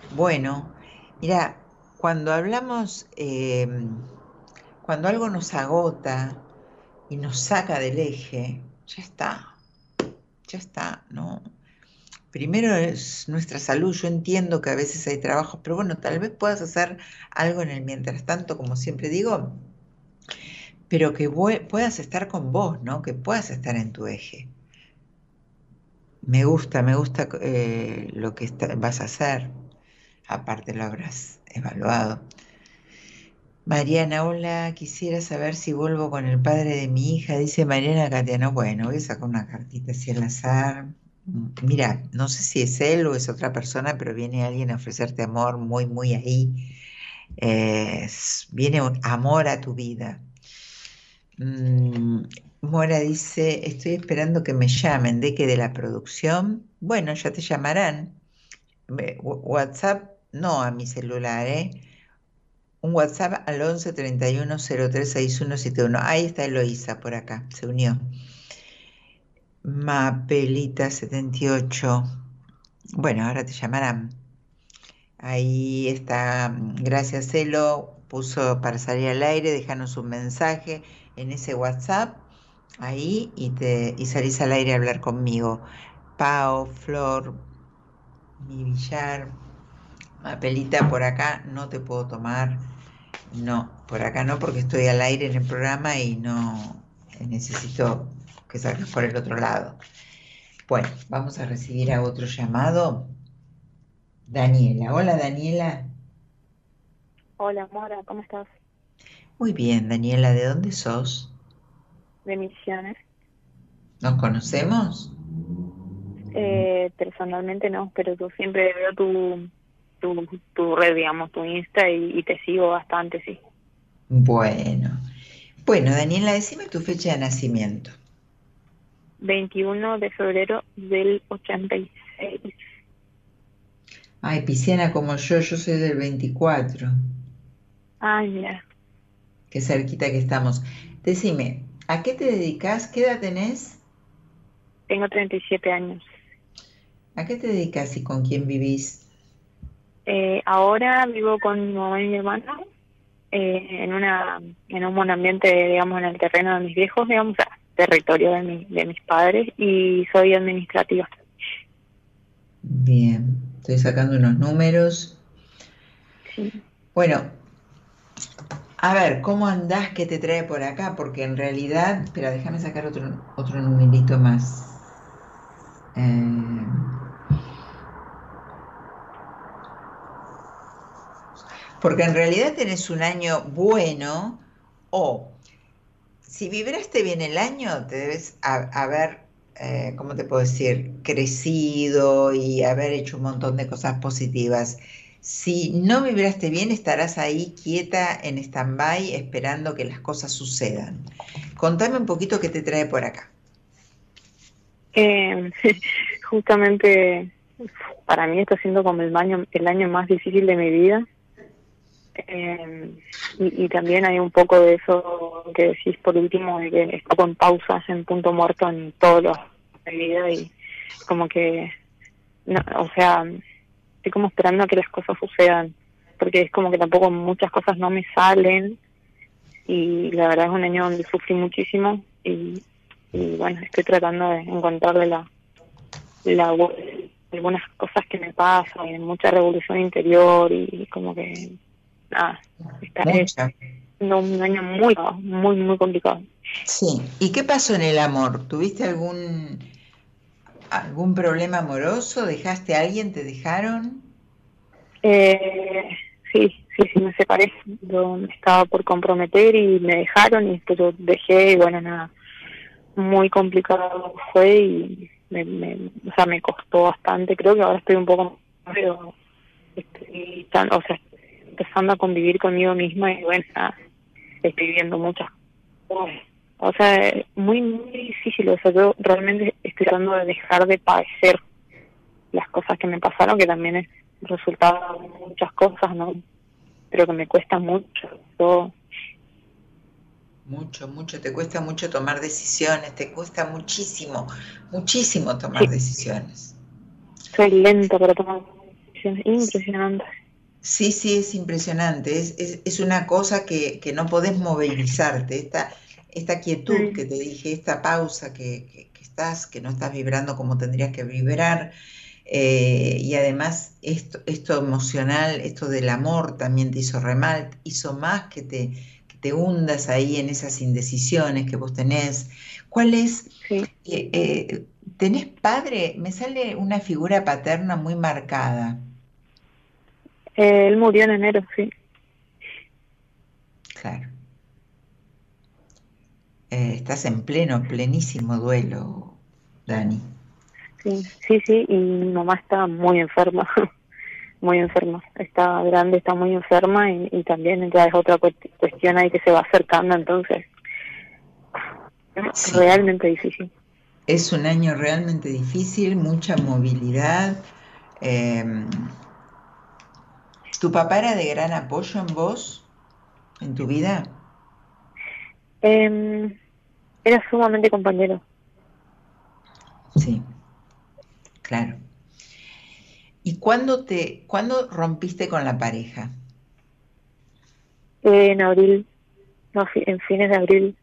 bueno. Mira, cuando hablamos, em, cuando algo nos agota y nos saca del eje, ya está, ya está, ¿no? Primero es nuestra salud. Yo entiendo que a veces hay trabajos, pero bueno, tal vez puedas hacer algo en el mientras tanto, como siempre digo, pero que puedas estar con vos, ¿no? Que puedas estar en tu eje. Me gusta, me gusta eh, lo que vas a hacer. Aparte lo habrás evaluado. Mariana, hola, quisiera saber si vuelvo con el padre de mi hija. Dice Mariana Catiano, bueno, voy a sacar una cartita así al azar. Mira, no sé si es él o es otra persona, pero viene alguien a ofrecerte amor muy, muy ahí. viene un amor a tu vida Mm, Mora dice, estoy esperando que me llamen, de que de la producción. Bueno, ya te llamarán. WhatsApp, no a mi celular, ¿eh? Un WhatsApp al 11 31 03 6171. Ahí está Eloísa por acá, se unió. Mapelita 78. Bueno, ahora te llamarán. Ahí está, gracias Elo, puso para salir al aire, déjanos un mensaje en ese WhatsApp, ahí, y, te, y salís al aire a hablar conmigo. Pau, Flor, mi billar, Mapelita, por acá no te puedo tomar. No, por acá no, porque estoy al aire en el programa y no necesito que salgas por el otro lado. Bueno, vamos a recibir a otro llamado. Daniela. Hola, Daniela. Hola, Mora, ¿cómo estás? Muy bien, Daniela. ¿De dónde sos? De Misiones. ¿Nos conocemos? Eh, personalmente no, pero tú siempre veo tu, tu, tu red, digamos, tu Insta y, y te sigo bastante, sí. Bueno. Bueno, Daniela, decime tu fecha de nacimiento. 21 de febrero del 86. Ay, pisciana como yo, yo soy del 24. Ay, mira. Qué cerquita que estamos. Decime, ¿a qué te dedicas? ¿Qué edad tenés? Tengo 37 años. ¿A qué te dedicas y con quién vivís? Eh, ahora vivo con mi mamá y mi hermano eh, en una en un buen ambiente, digamos, en el terreno de mis viejos, digamos, o sea, territorio de, mi, de mis padres y soy administrativa. Bien, estoy sacando unos números. Sí. Bueno, a ver, ¿cómo andás? ¿Qué te trae por acá? Porque en realidad, espera, déjame sacar otro, otro numerito más. Eh, porque en realidad tenés un año bueno o si vibraste bien el año, te debes ha- haber, eh, ¿cómo te puedo decir?, crecido y haber hecho un montón de cosas positivas. Si no vibraste bien, estarás ahí quieta en stand-by esperando que las cosas sucedan. Contame un poquito qué te trae por acá. Eh, justamente para mí está siendo como el año, el año más difícil de mi vida. Eh, y, también hay un poco de eso que decís por último, de que estoy con pausas en punto muerto en todos los de vida y como que, no, o sea, estoy como esperando a que las cosas sucedan, porque es como que tampoco muchas cosas no me salen y la verdad es un año donde sufrí muchísimo y, bueno, estoy tratando de encontrarle la, la algunas cosas que me pasan, y mucha revolución interior y como que nada, está es Mucha. un año muy, muy, muy complicado. Sí. ¿Y qué pasó en el amor? ¿Tuviste algún algún problema amoroso? ¿Dejaste a alguien? ¿Te dejaron? Eh, sí, sí, sí, me separé. Yo me estaba por comprometer y me dejaron y después yo dejé y bueno, nada, muy complicado fue y me, me, o sea, me costó bastante. Creo que ahora estoy un poco, pero estoy tan, o sea, empezando a convivir conmigo misma y bueno, estoy viendo muchas cosas. O sea, muy, muy difícil. O sea, yo realmente estoy tratando de dejar de padecer las cosas que me pasaron, que también es resultado de muchas cosas, ¿no? Pero que me cuesta mucho. Yo, Mucho, mucho. Te cuesta mucho tomar decisiones. Te cuesta muchísimo, muchísimo tomar Sí. decisiones. soy lenta para tomar decisiones. Impresionante. Sí, sí, es impresionante. Es, es, es una cosa que, que no podés movilizarte. Esta, esta quietud que te dije, esta pausa que, que- que estás, que no estás vibrando como tendrías que vibrar. eh, y además esto, esto emocional, esto del amor también te hizo re mal, hizo más que te, que te hundas ahí en esas indecisiones que vos tenés. ¿Cuál es? Sí. eh, eh, ¿tenés padre? Me sale una figura paterna muy marcada. Eh, él murió en enero, sí. Claro. Eh, estás en pleno, plenísimo duelo, Dani. Sí, sí, sí. Y mi mamá está muy enferma. muy enferma. Está grande, está muy enferma y, y también ya es otra cuest- cuestión ahí que se va acercando. Entonces, realmente difícil. Es un año realmente difícil, mucha movilidad. Em, ¿Tu papá era de gran apoyo en vos, en tu vida? Em, era sumamente compañero. Sí, claro. ¿Y cuándo te, cuándo rompiste con la pareja? en abril, no, en fines de abril.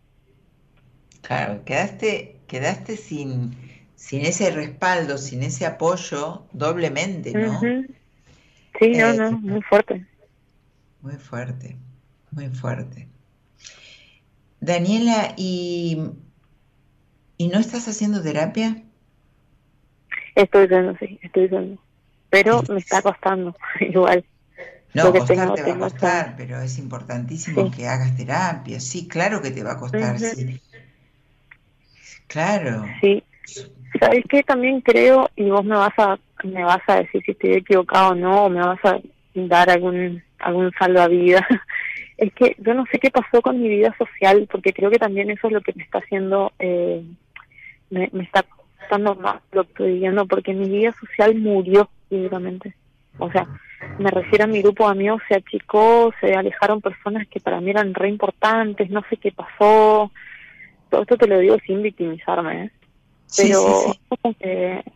Claro, quedaste, quedaste sin, sin ese respaldo, sin ese apoyo doblemente, ¿no? Sí, no, no, muy fuerte. Muy fuerte, muy fuerte. Daniela, ¿y, ¿y no estás haciendo terapia? Estoy haciendo, sí, estoy haciendo. Pero me está costando, igual. No, costar te va a costar, pero es importantísimo que hagas terapia. Sí, claro que te va a costar, sí. Claro. Sí. ¿Sabes qué? También creo, y vos me vas a me vas a decir si estoy equivocado o no, o me vas a dar algún algún salvavidas. es que yo no sé qué pasó con mi vida social, porque creo que también eso es lo que me está haciendo, eh, me, está costando más lo que estoy viviendo, porque mi vida social murió directamente. O sea, me refiero a mi grupo de amigos, se achicó, se alejaron personas que para mí eran re importantes, no sé qué pasó. Todo esto te lo digo sin victimizarme, ¿eh? Pero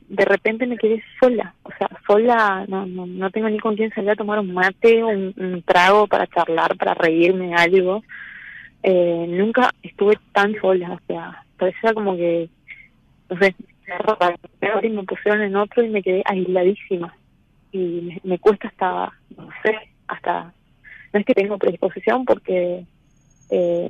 de repente me quedé sola, o sea, sola, no, no, no tengo ni con quién salir a tomar un mate, un, un trago para charlar, para reírme, algo. Eh, nunca estuve tan sola, o sea, parecía como que, no sé, me, me pusieron en otro y me quedé aisladísima y me, cuesta hasta, no sé, hasta, no es que tengo predisposición porque eh,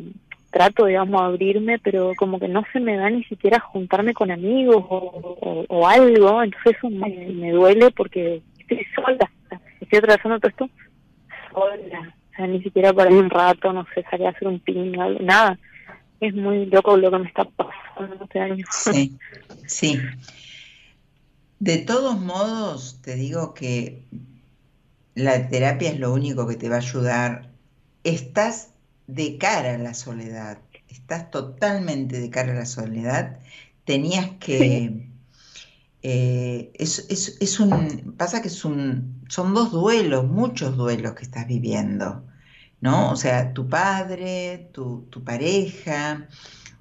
trato, digamos, de abrirme, pero como que no se me da ni siquiera juntarme con amigos o, algo, entonces eso me, duele porque estoy sola, estoy atravesando todo esto sola, o sea, ni siquiera para un rato, no sé, salir a hacer un ping, nada. Es muy loco lo que me está pasando este año. Sí, sí. De todos modos, te digo que la terapia es lo único que te va a ayudar. Estás de cara a la soledad, estás totalmente de cara a la soledad. Tenías que... Eh, es, un, pasa que es un, son dos duelos, muchos duelos que estás viviendo, ¿no? O sea, tu padre, tu, tu pareja,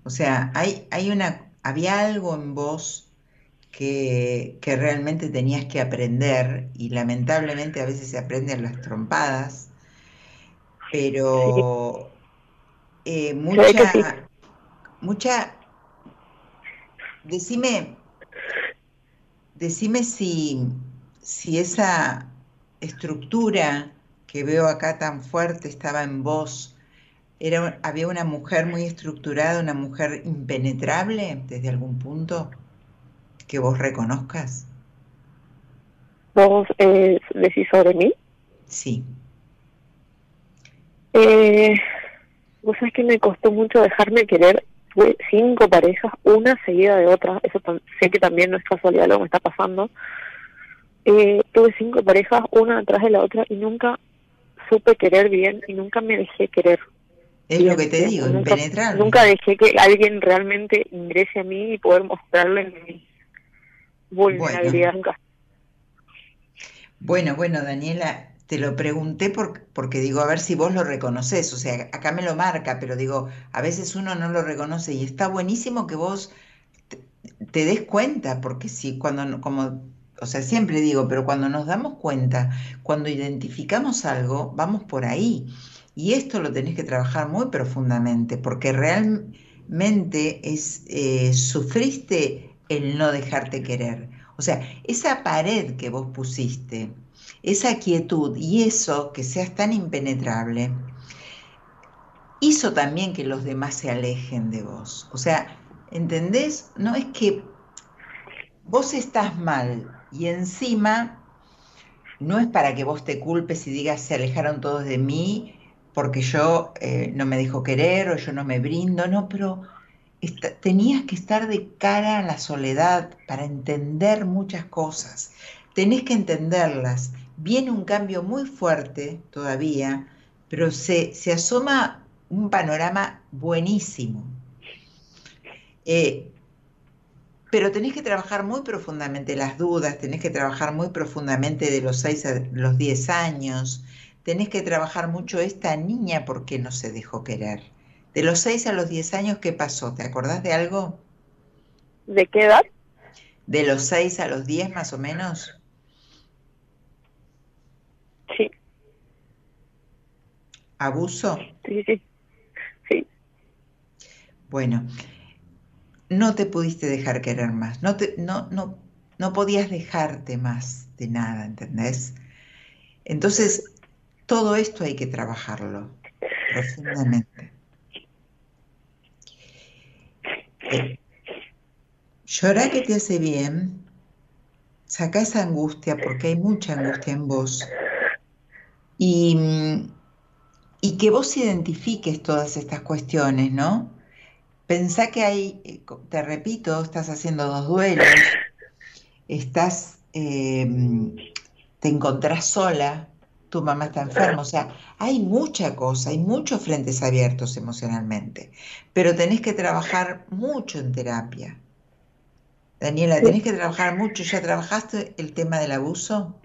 o sea, hay, hay una, había algo en vos que, realmente tenías que aprender y lamentablemente a veces se aprenden las trompadas, pero eh, mucha, mucha, decime, decime si, si esa estructura que veo acá tan fuerte estaba en vos, era, había una mujer muy estructurada, una mujer impenetrable desde algún punto que vos reconozcas? ¿Vos eh, decís sobre mí? Sí. Eh, vos sabés que me costó mucho dejarme querer. Fue cinco parejas, una seguida de otra. Eso sé que también no es casualidad lo que me está pasando. Eh, tuve cinco parejas, una atrás de la otra, y nunca supe querer bien y nunca me dejé querer. Es lo que te digo, nunca, Nunca dejé que alguien realmente ingrese a mí y poder mostrarle mi, vulnerabilidad bueno. Bueno, Daniela, te lo pregunté porque digo, a ver si vos lo reconoces, o sea, acá me lo marca, pero digo, a veces uno no lo reconoce y está buenísimo que vos te, des cuenta, porque si cuando, como, o sea, siempre digo, pero cuando nos damos cuenta, cuando identificamos algo, vamos por ahí. Y esto lo tenés que trabajar muy profundamente, porque realmente es, eh, sufriste el no dejarte querer. O sea, esa pared que vos pusiste, esa quietud y eso que seas tan impenetrable, hizo también que los demás se alejen de vos. O sea, ¿entendés? No es que vos estás mal y encima no es para que vos te culpes y digas se alejaron todos de mí porque yo eh, no me dejo querer o yo no me brindo, no, pero tenías que estar de cara a la soledad para entender muchas cosas. Tenés que entenderlas. Viene un cambio muy fuerte todavía, pero se, se asoma un panorama buenísimo. Eh, pero tenés que trabajar muy profundamente las dudas, tenés que trabajar muy profundamente de los 6 a los 10 años, tenés que trabajar mucho esta niña porque no se dejó querer. De los 6 a los 10 años, ¿qué pasó? ¿Te acordás de algo? ¿De qué edad? De los 6 a los 10 más o menos. Sí. ¿Abuso? Sí, sí. Sí. Bueno, no te pudiste dejar querer más, no, te, no, no, no podías dejarte más de nada, ¿entendés? Entonces, todo esto hay que trabajarlo profundamente. Eh, llorar que te hace bien, saca esa angustia, porque hay mucha angustia en vos, y, y que vos identifiques todas estas cuestiones, ¿no? Pensá que hay, eh, te repito, estás haciendo dos duelos, estás, eh, te encontrás sola, tu mamá está enferma, o sea, hay mucha cosa, hay muchos frentes abiertos emocionalmente, pero tenés que trabajar mucho en terapia. Daniela, tenés que trabajar mucho. ¿Ya trabajaste el tema del abuso?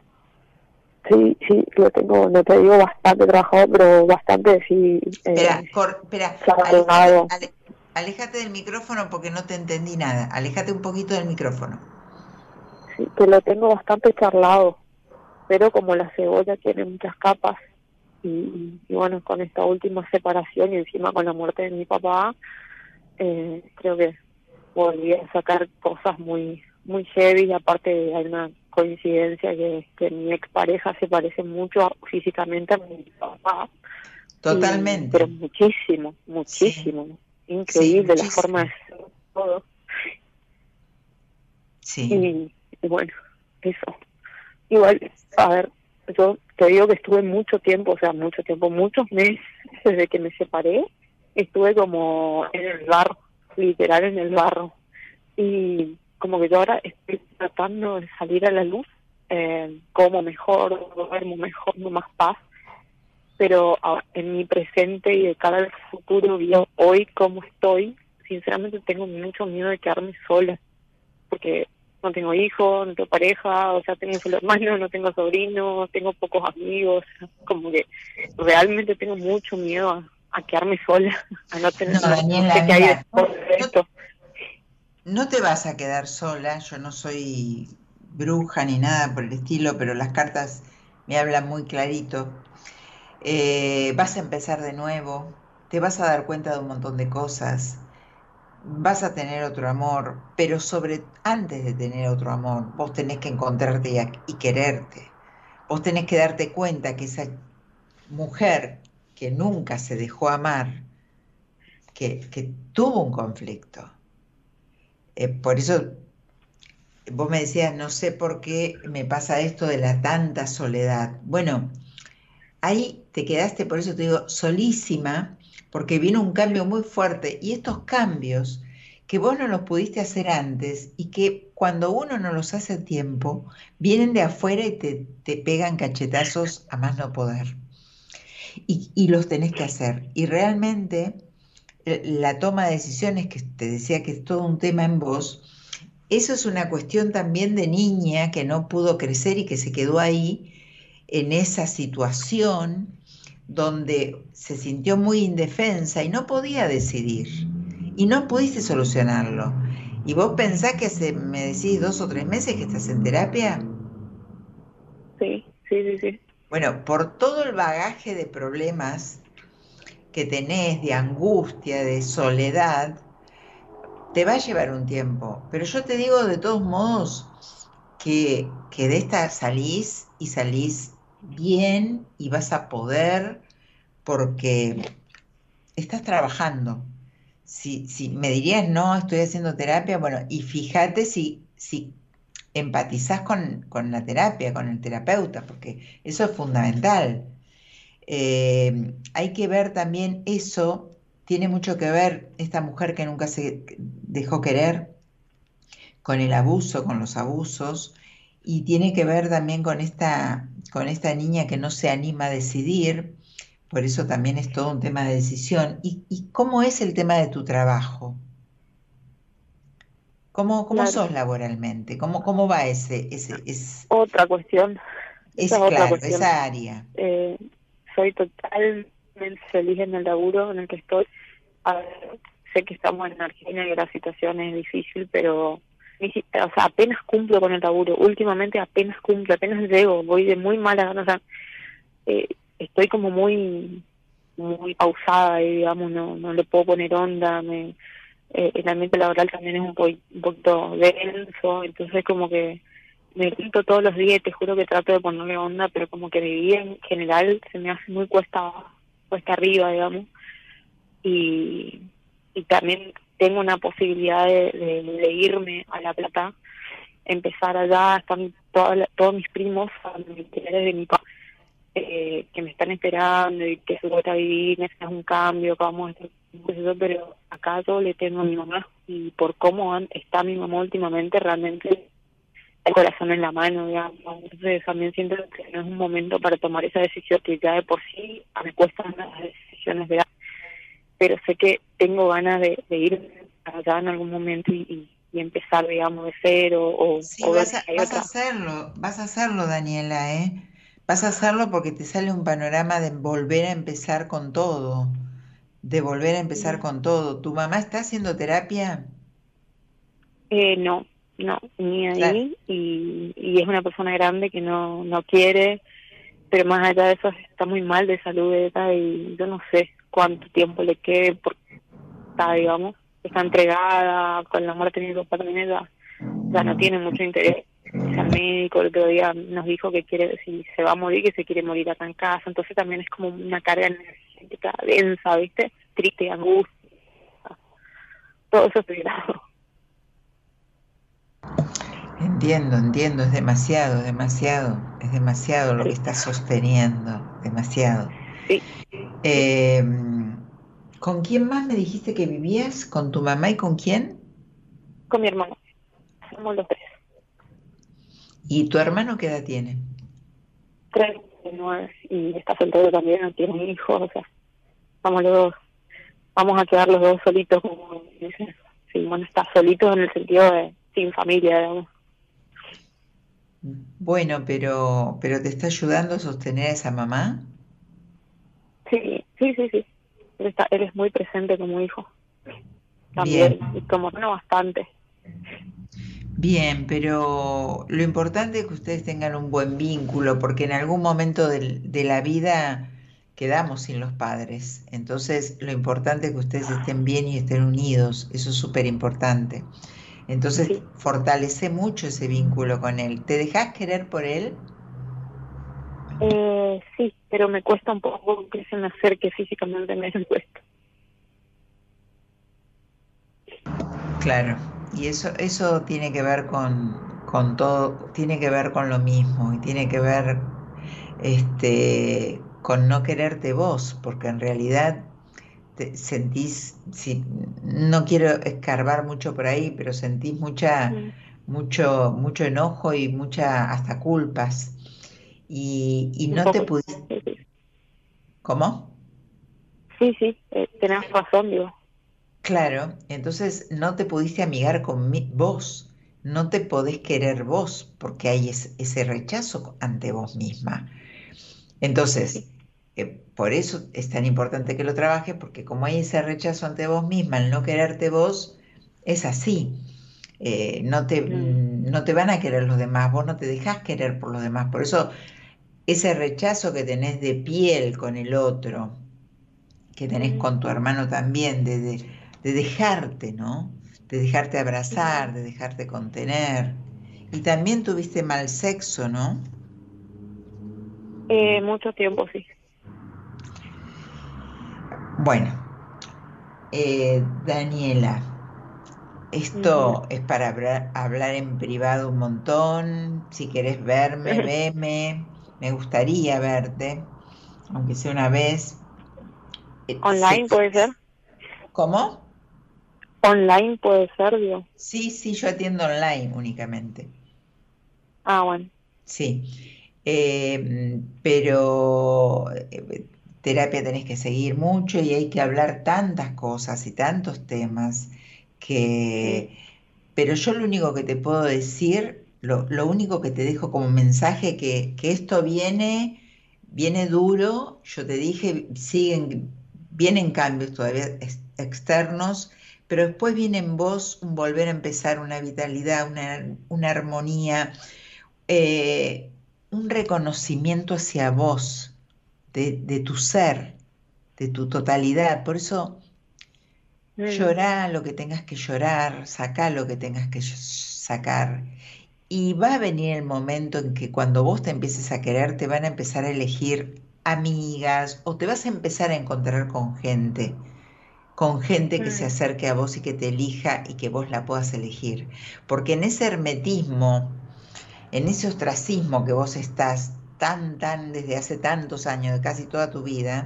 Sí, sí, lo tengo, no te digo bastante trabajado, pero bastante sí. Eh, espera, Aléjate del micrófono porque no te entendí nada. Aléjate un poquito del micrófono. Sí, que lo tengo bastante charlado, pero como la cebolla tiene muchas capas y, bueno, con esta última separación y encima con la muerte de mi papá, eh, creo que volví a sacar cosas muy muy heavy y aparte hay una coincidencia que, que mi expareja se parece mucho físicamente a mi papá. Totalmente. pero muchísimo, muchísimo increíble la forma de todo. Sí. Y, bueno, eso. Igual, a ver, yo te digo que estuve mucho tiempo, o sea, mucho tiempo, muchos meses desde que me separé, estuve como en el barro, literal en el barro. Y como que yo ahora estoy tratando de salir a la luz, eh, como mejor, duermo mejor, no más paz, pero en mi presente y de cara al futuro, yo hoy como estoy, sinceramente tengo mucho miedo de quedarme sola, porque no tengo hijos, no tengo pareja, o sea, tengo solo hermano, no tengo sobrinos, tengo pocos amigos, como que realmente tengo mucho miedo a, quedarme sola, a no tener no, esto. No te vas a quedar sola, yo no soy bruja ni nada por el estilo, pero las cartas me hablan muy clarito eh, vas a empezar de nuevo, te vas a dar cuenta de un montón de cosas, vas a tener otro amor, pero sobre antes de tener otro amor, vos tenés que encontrarte y, quererte. Vos tenés que darte cuenta que esa mujer que nunca se dejó amar, que tuvo un conflicto. Eh, por eso vos me decías, no sé por qué me pasa esto de la tanta soledad. Bueno, ahí te quedaste, por eso te digo, solísima, porque vino un cambio muy fuerte y estos cambios que vos no los pudiste hacer antes y que cuando uno no los hace a tiempo, vienen de afuera y te, te pegan cachetazos a más no poder. Y, y, los tenés que hacer. Y realmente la toma de decisiones, que te decía que es todo un tema en vos, eso es una cuestión también de niña que no pudo crecer y que se quedó ahí en esa situación donde se sintió muy indefensa y no podía decidir y no pudiste solucionarlo. ¿Y vos pensás que hace, me decís, dos o tres meses que estás en terapia? Sí, sí, sí, sí. Bueno, por todo el bagaje de problemas que tenés, de angustia, de soledad, te va a llevar un tiempo. Pero yo te digo de todos modos que, que de esta salís y salís bien y vas a poder porque estás trabajando. Si, si me dirías, no, estoy haciendo terapia, bueno, y fíjate si, si empatizás con, la terapia, con el terapeuta, porque eso es fundamental. Eh, hay que ver también eso, tiene mucho que ver esta mujer que nunca se dejó querer, con el abuso, con los abusos, y tiene que ver también con esta, con esta niña que no se anima a decidir, por eso también es todo un tema de decisión. ¿Y, cómo es el tema de tu trabajo? ¿Cómo, cómo sos laboralmente? ¿Cómo, ¿Cómo va ese, ese, es Otra cuestión. Es, claro, cuestión. esa área. Eh, soy totalmente feliz en el laburo en el que estoy. A ver, sé que estamos en Argentina y la situación es difícil, pero o sea, apenas cumplo con el laburo. Últimamente apenas cumplo, apenas llego, voy de muy mala gana. O sea, eh, estoy como muy muy pausada, y, digamos, no, no le puedo poner onda. Me, eh, el ambiente laboral también es un poquito denso, entonces como que me grito todos los días te juro que trato de ponerle onda, pero como que mi vida en general se me hace muy cuesta, cuesta arriba, digamos. Y, y también tengo una posibilidad de, de- irme a La Plata, empezar allá, están toda todos mis primos, familiares de mi papá, eh, que me están esperando y que se vuelve a vivir, necesitas un cambio, que vamos yo, pero acá yo le tengo a mi mamá y por cómo está mi mamá últimamente, realmente el corazón en la mano, digamos. Entonces también siento que no es un momento para tomar esa decisión que ya de por sí me cuestan las decisiones, ¿verdad? Pero sé que tengo ganas de, de ir allá en algún momento y, y- y empezar, digamos, de cero o, Sí, o vas a, vas a hacerlo, vas a hacerlo, Daniela, ¿eh? Vas a hacerlo porque te sale un panorama de volver a empezar con todo, de volver a empezar con todo. ¿Tu mamá está haciendo terapia? Eh, no, no, ni ahí Claro. y, y es una persona grande que no, no quiere, pero más allá de eso está muy mal de salud ella y yo no sé cuánto tiempo le quede porque está, digamos, está entregada con la muerte de mi papá también ella ya no tiene mucho interés. Es al médico, el otro día nos dijo que quiere, si se va a morir, que se quiere morir acá en casa, entonces también es como una carga energética densa, ¿viste? Triste, angustia, todo eso es peligroso. Entiendo, entiendo, es demasiado, es demasiado, es demasiado lo que estás sosteniendo, demasiado. Sí. Eh, ¿con quién más me dijiste que vivías? ¿Con tu mamá y con quién? con mi hermano. Somos los tres. ¿Y tu hermano qué edad tiene? Tres de nueve. Y está soltero también, no tiene hijos. O sea, vamos los dos. Vamos a quedar los dos solitos, como dicen. Sí, bueno, está solitos en el sentido de sin familia, digamos. Bueno, pero, pero ¿te está ayudando a sostener a esa mamá? Sí, sí, sí, sí. Él, está, él es muy presente como hijo. También. Bien. Y como hermano bastante. Bien, pero lo importante es que ustedes tengan un buen vínculo, porque en algún momento del- de la vida quedamos sin los padres. Entonces, lo importante es que ustedes estén bien y estén unidos. Eso es súper importante. Entonces, Sí. fortalece mucho ese vínculo con él. ¿Te dejas querer por él? Eh, sí, pero me cuesta un poco que se me acerque físicamente, me cuesta. Claro, y eso, eso tiene que ver con, con todo, tiene que ver con lo mismo y tiene que ver este, con no quererte vos, porque en realidad te sentís, si, no quiero escarbar mucho por ahí, pero sentís mucha, Mm. mucho, mucho enojo y mucha hasta culpas. Y, y no te pudiste. ¿cómo? Sí, sí, eh, tenés razón, digo. Claro, entonces no te pudiste amigar con mi- vos, no te podés querer vos, porque hay es- ese rechazo ante vos misma. Entonces, por eso es tan importante que lo trabajes, porque como hay ese rechazo ante vos misma, al no quererte vos, es así. Eh, no te, no te van a querer los demás, vos no te dejás querer por los demás. Por eso, ese rechazo que tenés de piel con el otro, que tenés con tu hermano también, de, de- de dejarte, ¿no? De dejarte abrazar, de dejarte contener. Y también tuviste mal sexo, ¿no? Eh, mucho tiempo, sí. Bueno, eh, Daniela, esto es para hablar, hablar en privado un montón. Si querés verme, veme. Me gustaría verte, aunque sea una vez. Eh, Online se- puede ser. ¿Cómo? Online puede ser, digo. Sí, sí, yo atiendo online únicamente. Ah, bueno. Sí, Eh, pero eh, terapia tenés que seguir mucho y hay que hablar tantas cosas y tantos temas que, pero yo lo único que te puedo decir, lo, lo único que te dejo como mensaje, que, que esto viene, viene duro, yo te dije, siguen, vienen cambios todavía externos, pero después viene en vos volver a empezar una vitalidad, una, una armonía, eh, un reconocimiento hacia vos, de, de, tu ser, de tu totalidad. Por eso mm. llorá lo que tengas que llorar, sacá lo que tengas que sacar. Y va a venir el momento en que cuando vos te empieces a querer, te van a empezar a elegir amigas o te vas a empezar a encontrar con gente, con gente que se mm. acerque a vos y que te elija y que vos la puedas elegir. Porque en ese hermetismo, en ese ostracismo que vos estás tan, tan desde hace tantos años, de casi toda tu vida,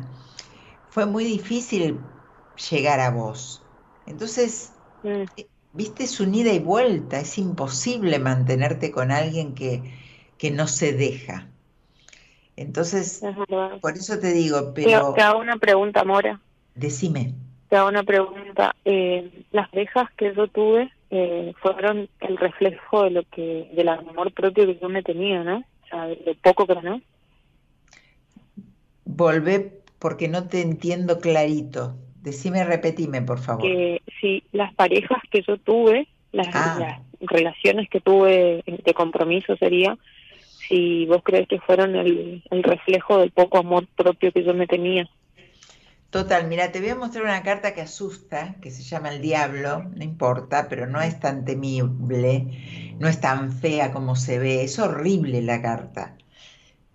fue muy difícil llegar a vos. Entonces, mm. eh, viste, es un ida y vuelta, es imposible mantenerte con alguien que, que no se deja. Entonces, por eso te digo, pero... Te, hago una pregunta, Mora. Decime. Te hago una pregunta. Eh, las dejas que yo tuve eh, fueron el reflejo de lo que del amor propio que yo me tenía, ¿no? Poco que no. Volvé porque no te entiendo clarito. Decime, repetime, por favor. Que sí, las parejas que yo tuve, las, ah. las relaciones que tuve de compromiso sería, si vos crees que fueron el, el reflejo del poco amor propio que yo me tenía. Total, mira, te voy a mostrar una carta que asusta, que se llama el diablo, no importa, pero no es tan temible, no es tan fea como se ve, es horrible la carta.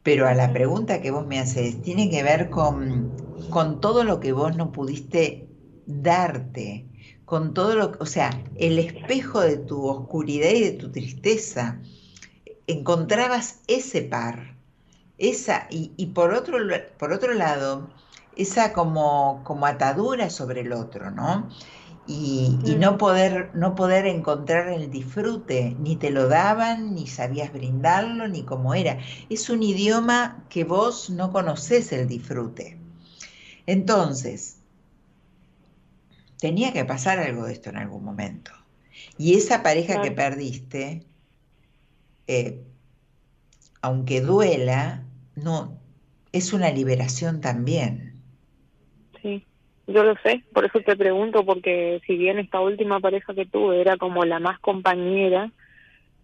Pero a la pregunta que vos me haces, tiene que ver con, con todo lo que vos no pudiste darte, con todo lo o sea, el espejo de tu oscuridad y de tu tristeza. Encontrabas ese par, esa, y, y por, otro, por otro lado, esa como, como atadura sobre el otro, ¿no? Y, no, poder, no poder encontrar el disfrute, ni te lo daban, ni sabías brindarlo, ni cómo era. Es un idioma que vos no conoces el disfrute. Entonces, tenía que pasar algo de esto en algún momento. Y esa pareja que perdiste, eh, aunque duela, no, es una liberación también. Sí, yo lo sé, por eso te pregunto, porque si bien esta última pareja que tuve era como la más compañera,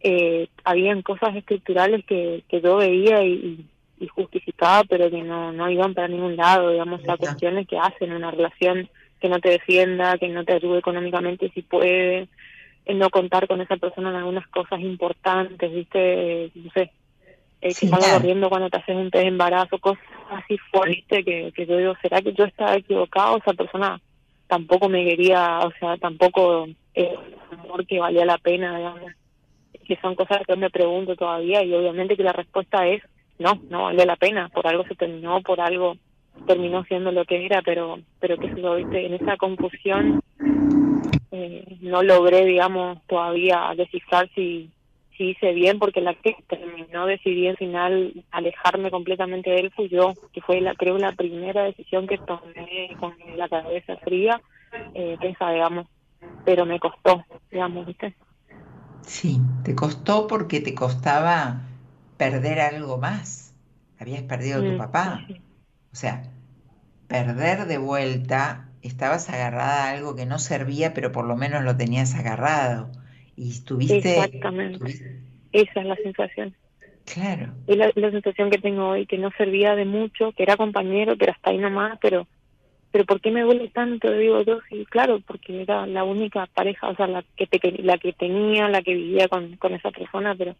eh, habían cosas estructurales que, que yo veía y, y justificaba, pero que no, no iban para ningún lado, digamos, a cuestiones que hacen una relación que no te defienda, que no te ayude económicamente si puede, en no contar con esa persona en algunas cosas importantes, ¿viste? No sé, eh, que están corriendo cuando te haces un test de embarazo, cosas así fuertes que, que yo digo, ¿será que yo estaba equivocado? Esa persona tampoco me quería, o sea, tampoco un amor que valía la pena, digamos, que son cosas que me pregunto todavía y obviamente que la respuesta es no, no vale la pena, por algo se terminó, por algo terminó siendo lo que era, pero pero que se lo viste en esa confusión eh, no logré, digamos, todavía descifrar si sí hice bien porque la que terminó decidí al final alejarme completamente de él fui yo, que fue la creo la primera decisión que tomé con la cabeza fría, eh, esa, digamos, pero me costó, digamos, ¿viste? Sí, te costó porque te costaba perder algo más. Habías perdido a tu mm, papá. O sea, perder de vuelta, estabas agarrada a algo que no servía, pero por lo menos lo tenías agarrado y estuviste... Exactamente. Esa es la sensación. Claro. Es la, sensación que tengo hoy, que no servía de mucho, que era compañero, pero hasta ahí nomás, pero pero ¿por qué me duele tanto? Digo yo, sí, claro, porque era la única pareja, o sea, la que, la que tenía, la que vivía con, con esa persona, pero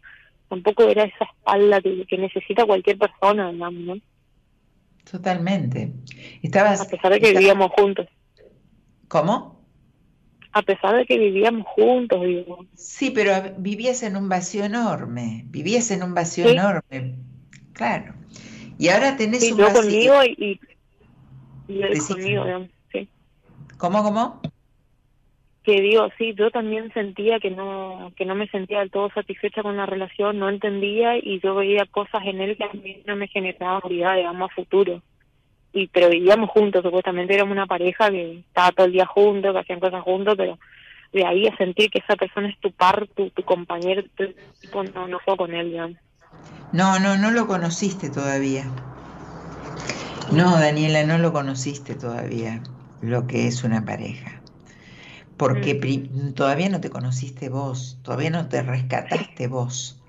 tampoco era esa espalda que, que necesita cualquier persona, digamos, ¿no? Totalmente. Estabas, a pesar de que vivíamos juntos. ¿Cómo? A pesar de que vivíamos juntos, digo. Sí, pero vivías en un vacío enorme, vivías en un vacío enorme, claro. Y ahora tenés sí, un yo conmigo y, y, él conmigo, digamos, sí. ¿Cómo, cómo? Que digo, sí, yo también sentía que no que no me sentía del todo satisfecha con la relación, no entendía y yo veía cosas en él que a mí no me generaban seguridad, digamos, a futuro y pero vivíamos juntos, supuestamente éramos una pareja que estaba todo el día juntos, que hacían cosas juntos, pero de ahí a sentir que esa persona es tu par, tu, tu compañero, tipo, no, no fue con él, digamos. No, no, no lo conociste todavía. No, Daniela, no lo conociste todavía, lo que es una pareja. Porque Mm. todavía no te conociste vos, todavía no te rescataste vos,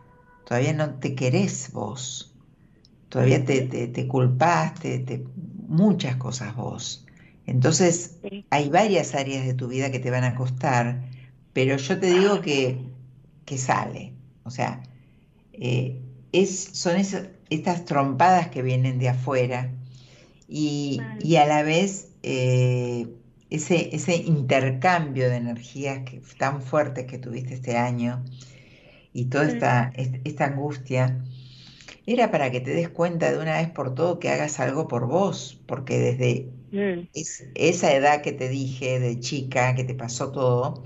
todavía no te querés vos, todavía te, te, te culpás, te- te- muchas cosas vos. Entonces, Sí. hay varias áreas de tu vida que te van a costar, pero yo te digo que, que sale. O sea, eh, es, son esas, estas trompadas que vienen de afuera y, y a la vez eh, ese, ese intercambio de energías que, tan fuertes que tuviste este año y toda esta, est- esta angustia, era para que te des cuenta de una vez por todo que hagas algo por vos, porque desde Mm. es- esa edad que te dije de chica, que te pasó todo,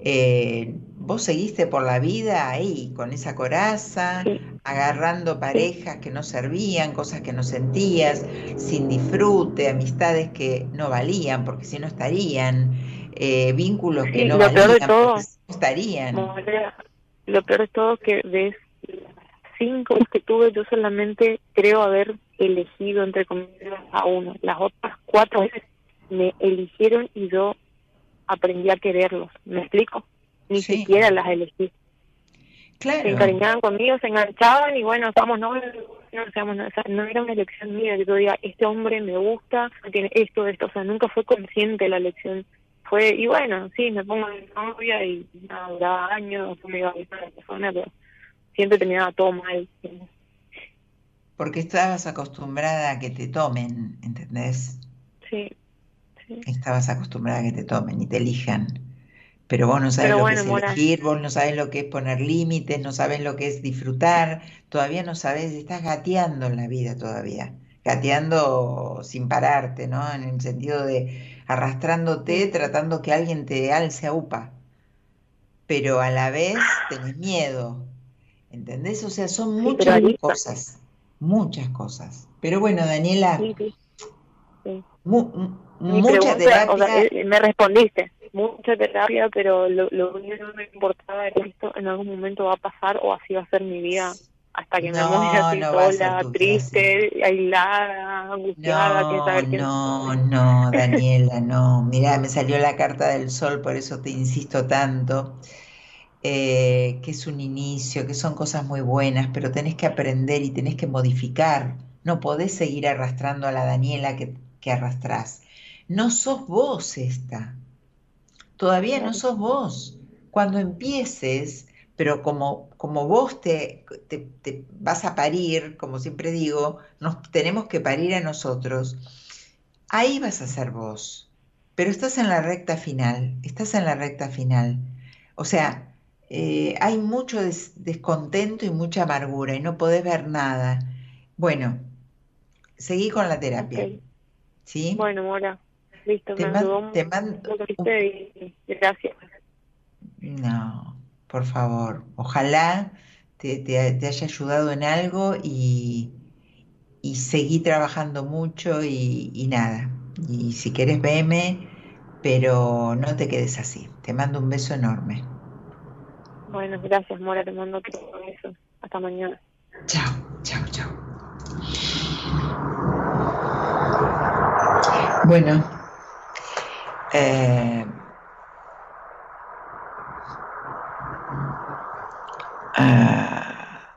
eh, vos seguiste por la vida ahí, con esa coraza, Sí. agarrando parejas que no servían, cosas que no sentías, sin disfrute, amistades que no valían, porque si no estarían, eh, vínculos que Sí, no lo peor de valían, todo, porque si no estarían. Lo peor de todo es que las cinco que tuve, yo solamente creo haber elegido, entre comillas, a uno. Las otras cuatro veces me eligieron y yo aprendí a quererlos. ¿Me explico? Ni Sí. siquiera las elegí. Se Claro, encariñaban conmigo, se enganchaban y bueno, estamos novios, no, seamos no, o sea, no era una elección mía, que yo diga, este hombre me gusta, tiene esto, esto, o sea, nunca fue consciente la elección. Fue, y bueno, sí, me pongo de novia y nada, duraba años, me iba a la persona, pero siempre terminaba todo mal. porque estabas acostumbrada a que te tomen, ¿entendés? Sí, sí. Estabas acostumbrada a que te tomen y te elijan. Pero vos no sabes Pero lo bueno, que es elegir, vos no sabes lo que es poner límites, no sabes lo que es disfrutar, todavía no sabes, estás gateando en la vida todavía, gateando sin pararte, ¿no? En el sentido de arrastrándote, tratando que alguien te alce a upa, pero a la vez tenés miedo, ¿entendés? O sea, son muchas cosas, muchas cosas. Pero bueno, Daniela, Sí, sí. mu- mucha pregunta, o sea, terapia. eh, me respondiste, mucha terapia, pero lo, lo único que me importaba era esto en algún momento va a pasar o así va a ser mi vida hasta que me No, muera así no sola, triste, aislada, angustiada, quién sabe No, quién no, no, Daniela, no. Mirá, me salió la carta del sol, por eso te insisto tanto, eh, que es un inicio, que son cosas muy buenas, pero tenés que aprender y tenés que modificar. No podés seguir arrastrando a la Daniela que, que arrastrás. No sos vos esta. Todavía no sos vos. Cuando empieces, pero como, como vos te, te- te vas a parir, como siempre digo, nos tenemos que parir a nosotros, ahí vas a ser vos. Pero estás en la recta final, estás en la recta final. O sea, eh, hay mucho des- descontento y mucha amargura y no podés ver nada. Bueno, seguí con la terapia. ¿sí? Bueno, Mora, listo, Te me man- ayudó te mucho man- lo que viste y y gracias. No, por favor, ojalá te, te- te haya ayudado en algo y, y seguí trabajando mucho y, y nada. Y si querés veme, pero no te quedes así. Te mando un beso enorme. Bueno, gracias, Mora, te mando todo eso. Hasta mañana. Chao, chao, chao. Bueno, eh, ah,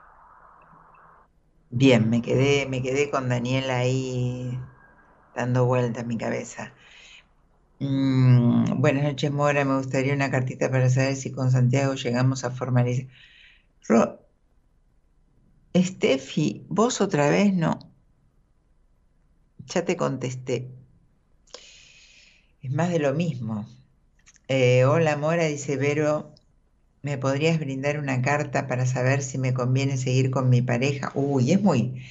bien, me quedé, me quedé con Daniela ahí dando vuelta en mi cabeza. Mm, buenas noches, Mora. Me gustaría una cartita para saber si con Santiago llegamos a formalizar. Ro- Steffi, vos otra vez no. Ya te contesté. Es más de lo mismo. Eh, hola Mora, dice Vero, ¿me podrías brindar una carta para saber si me conviene seguir con mi pareja? Uy, es muy,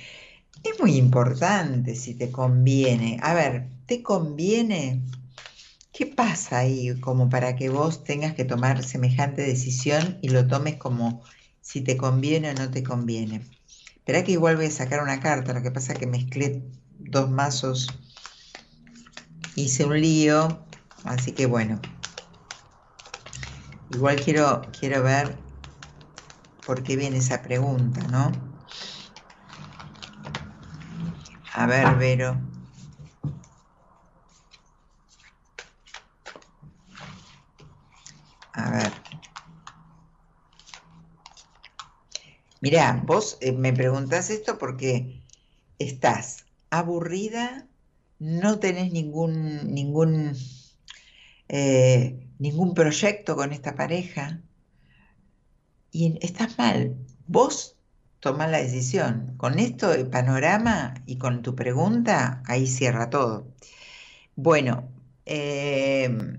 es muy importante si te conviene. A ver, ¿te conviene? ¿Qué pasa ahí como para que vos tengas que tomar semejante decisión y lo tomes como si te conviene o no te conviene? Espera que igual voy a sacar una carta, lo que pasa es que mezclé dos mazos, hice un lío, así que bueno. igual quiero, quiero ver por qué viene esa pregunta, ¿no? A ver, Vero. A ver. Mira, vos eh, me preguntás esto porque estás aburrida, no tenés ningún, ningún, eh, ningún proyecto con esta pareja y estás mal. Vos tomás la decisión. Con esto, el panorama y con tu pregunta, ahí cierra todo. Bueno, eh,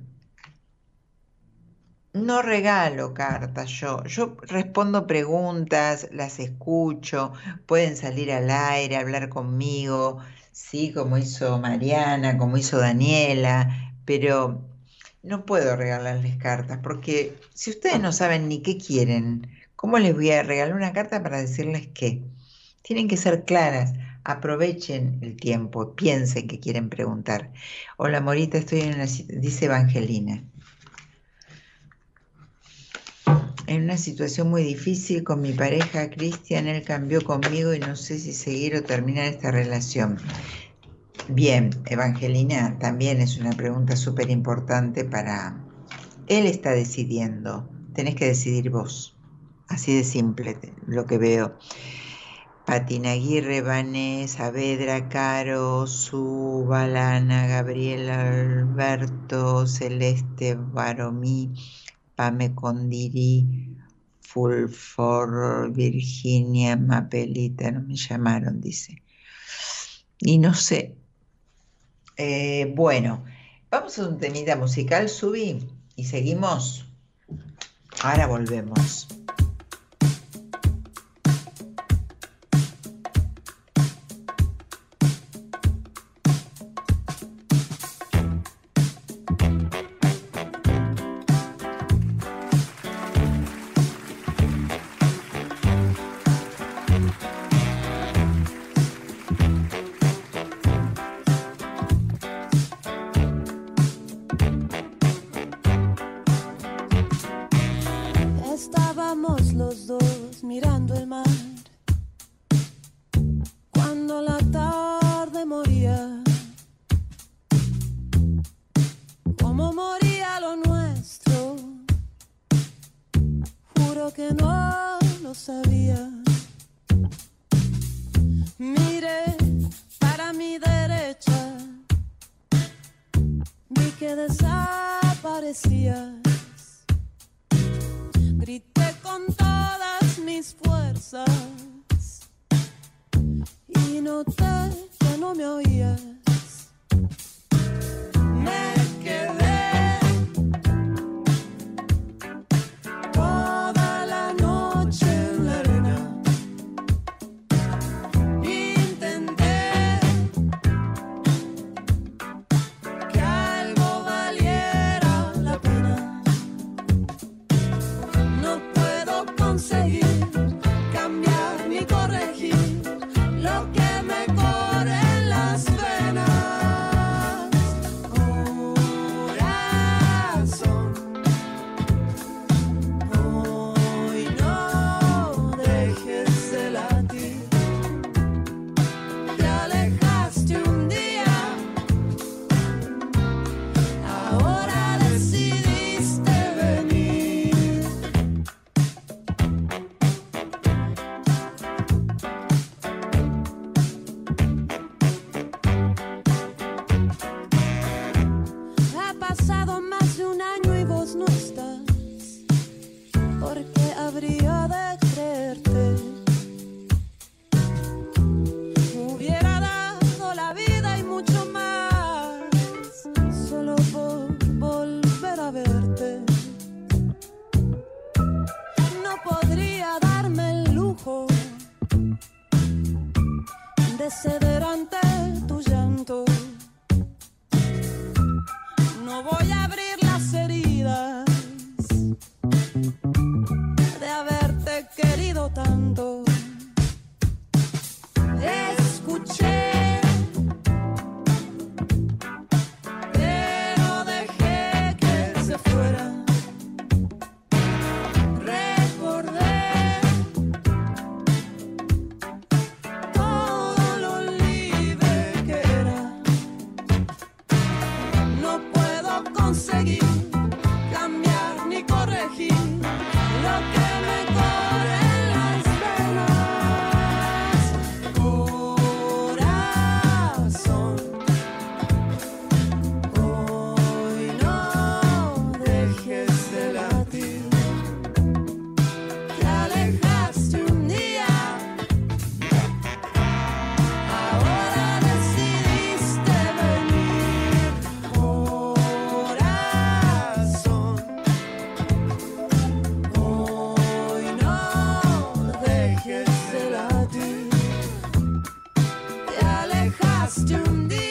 no regalo cartas yo, yo respondo preguntas, las escucho, pueden salir al aire, hablar conmigo, sí, como hizo Mariana, como hizo Daniela, pero no puedo regalarles cartas porque si ustedes no saben ni qué quieren, ¿cómo les voy a regalar una carta para decirles qué? Tienen que ser claras, aprovechen el tiempo, piensen que quieren preguntar. Hola Morita, estoy en una dice Evangelina. En una situación muy difícil con mi pareja Cristian, él cambió conmigo y no sé si seguir o terminar esta relación. Bien, Evangelina, también es una pregunta súper importante para... Él está decidiendo, tenés que decidir vos, así de simple lo que veo. Patina Aguirre, Vanessa, Saavedra, Caro, Su, Balana, Gabriela, Alberto, Celeste, Baromí, Pame Condiri, Fulfor, Virginia, Mapelita, no me llamaron, dice. Y no sé. Eh, bueno, vamos a un temita musical, Subí, y seguimos. Ahora volvemos. costumed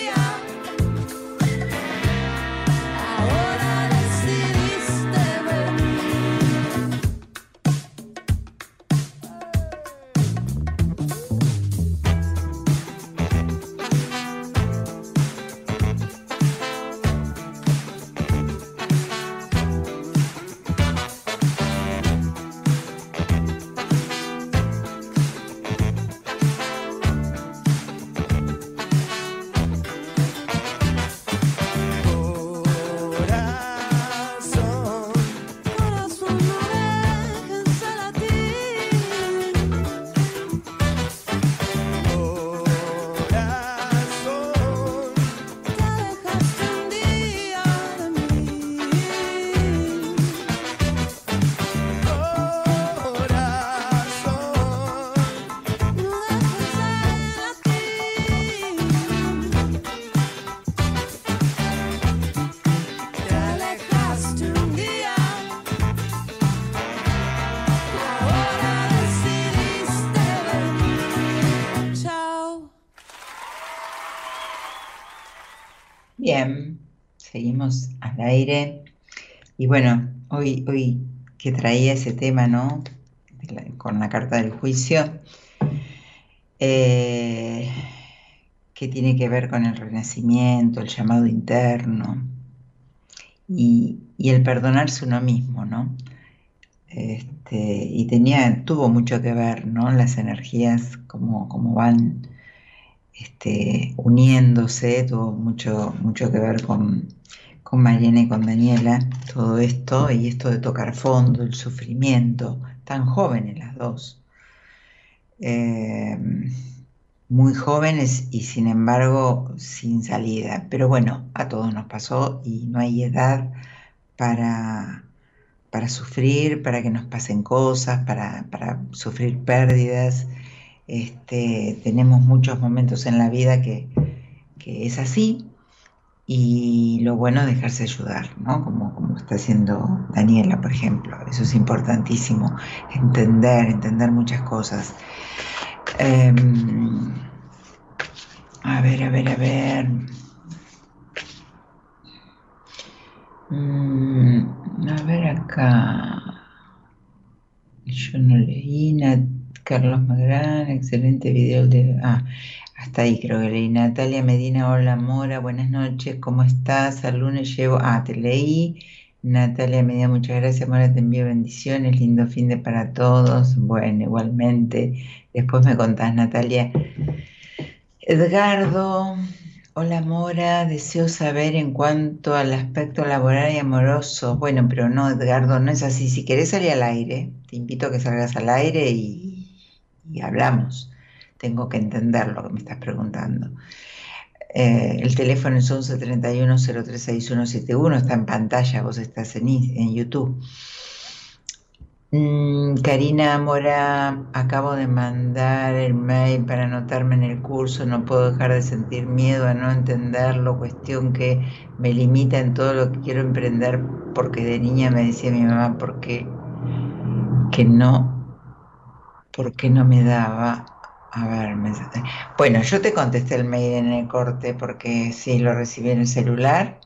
seguimos al aire. Y bueno, hoy, hoy que traía ese tema, ¿no? con la carta del juicio, eh, que tiene que ver con el renacimiento, el llamado interno y, el perdonarse uno mismo, ¿no? Este, y tenía, tuvo mucho que ver, ¿no? Las energías, como, como van este, uniéndose, tuvo mucho, mucho que ver con, con Mariana y con Daniela, todo esto y esto de tocar fondo, el sufrimiento, tan jóvenes las dos, eh, muy jóvenes y sin embargo sin salida. Pero bueno, a todos nos pasó y no hay edad para, para sufrir, para que nos pasen cosas, para, para sufrir pérdidas. Este, tenemos muchos momentos en la vida que, que es así y lo bueno es dejarse ayudar, ¿no? Como, como está haciendo Daniela, por ejemplo. Eso es importantísimo, entender, entender muchas cosas. Em, a ver, a ver, a ver. Mm, a ver acá. Yo no leí. Carlos Magrán, excelente video de... Ah, hasta ahí creo que leí. Natalia Medina, hola Mora, buenas noches, ¿cómo estás? Al lunes llevo, ah, te leí. Natalia Medina, muchas gracias, Mora, te envío bendiciones, lindo fin de para todos. Bueno, igualmente. Después me contás, Natalia. Edgardo, hola Mora, deseo saber en cuanto al aspecto laboral y amoroso. Bueno, pero no, Edgardo, no es así. Si querés salir al aire, te invito a que salgas al aire y, y hablamos tengo que entender lo que me estás preguntando. Eh, el teléfono es 11 31 036171, está en pantalla, vos estás en, YouTube. Mm, Karina Mora, acabo de mandar el mail para anotarme en el curso, no puedo dejar de sentir miedo a no entenderlo, cuestión que me limita en todo lo que quiero emprender, porque de niña me decía mi mamá, porque que no, porque no me daba a ver, bueno, yo te contesté el mail en el corte porque sí, lo recibí en el celular.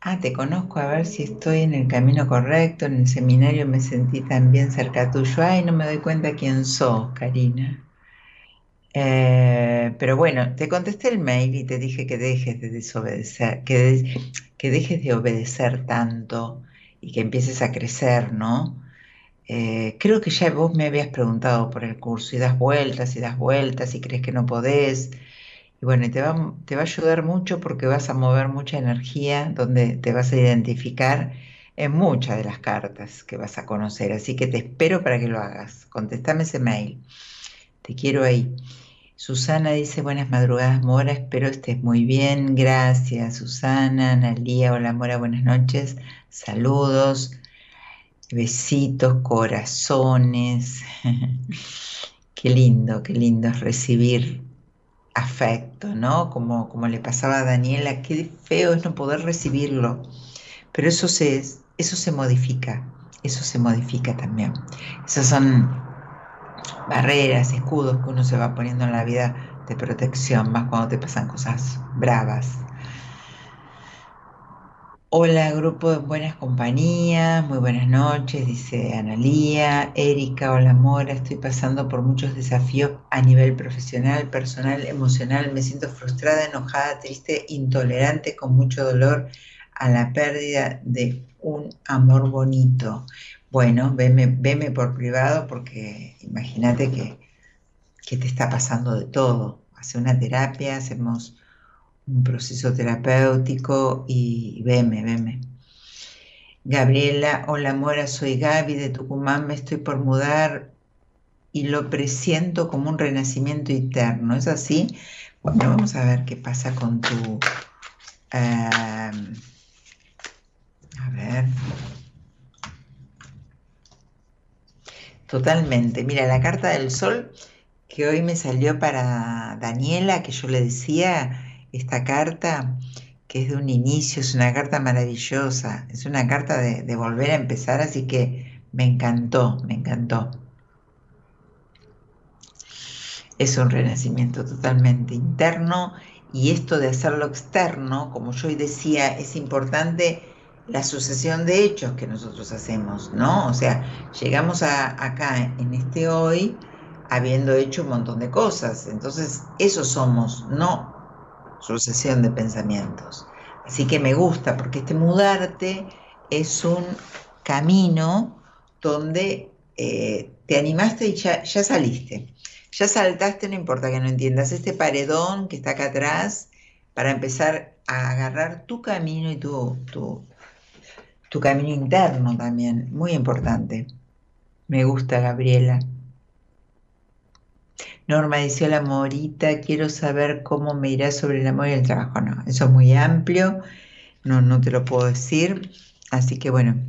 Ah, te conozco, a ver si estoy en el camino correcto. En el seminario me sentí también cerca tuyo. Ay, no me doy cuenta quién sos, Karina. Eh, pero bueno, te contesté el mail y te dije que dejes de desobedecer, que, que dejes de obedecer tanto y que empieces a crecer, ¿no? Eh, creo que ya vos me habías preguntado por el curso y das vueltas y das vueltas y crees que no podés. Y bueno, te va, te va a ayudar mucho porque vas a mover mucha energía donde te vas a identificar en muchas de las cartas que vas a conocer. Así que te espero para que lo hagas. Contestame ese mail. Te quiero ahí. Susana dice, buenas madrugadas, Mora, espero estés muy bien. Gracias, Susana. Analía, hola, Mora, buenas noches. Saludos besitos, corazones. qué lindo, qué lindo es recibir afecto, ¿no? Como, como le pasaba a Daniela, qué feo es no poder recibirlo. Pero eso se, eso se modifica, eso se modifica también. Esas son barreras, escudos que uno se va poniendo en la vida de protección, más cuando te pasan cosas bravas. Hola, grupo de buenas compañías, muy buenas noches, dice Analía, Erika, hola Mora, estoy pasando por muchos desafíos a nivel profesional, personal, emocional, me siento frustrada, enojada, triste, intolerante, con mucho dolor a la pérdida de un amor bonito. Bueno, veme, veme por privado porque imagínate que, que te está pasando de todo. Hace una terapia, hacemos un proceso terapéutico y veme, veme. Gabriela, hola Mora, soy Gaby de Tucumán, me estoy por mudar y lo presiento como un renacimiento interno, ¿es así? Bueno, vamos a ver qué pasa con tu... a ver. Totalmente. Mira, la carta del sol que hoy me salió para Daniela, que yo le decía, esta carta, que es de un inicio, es una carta maravillosa, es una carta de, volver a empezar, así que me encantó, me encantó. Es un renacimiento totalmente interno y esto de hacerlo externo, como yo hoy decía, es importante la sucesión de hechos que nosotros hacemos, ¿no? O sea, llegamos a, acá en este hoy habiendo hecho un montón de cosas, entonces eso somos, no sucesión de pensamientos. Así que me gusta porque este mudarte es un camino donde eh, te animaste y ya, saliste. Ya saltaste, no importa que no entiendas, este paredón que está acá atrás para empezar a agarrar tu camino y tu, tu camino interno también, muy importante. Me gusta, Gabriela. Norma dice, hola Morita, quiero saber cómo me irá sobre el amor y el trabajo. No, eso es muy amplio, no, no te lo puedo decir. Así que bueno,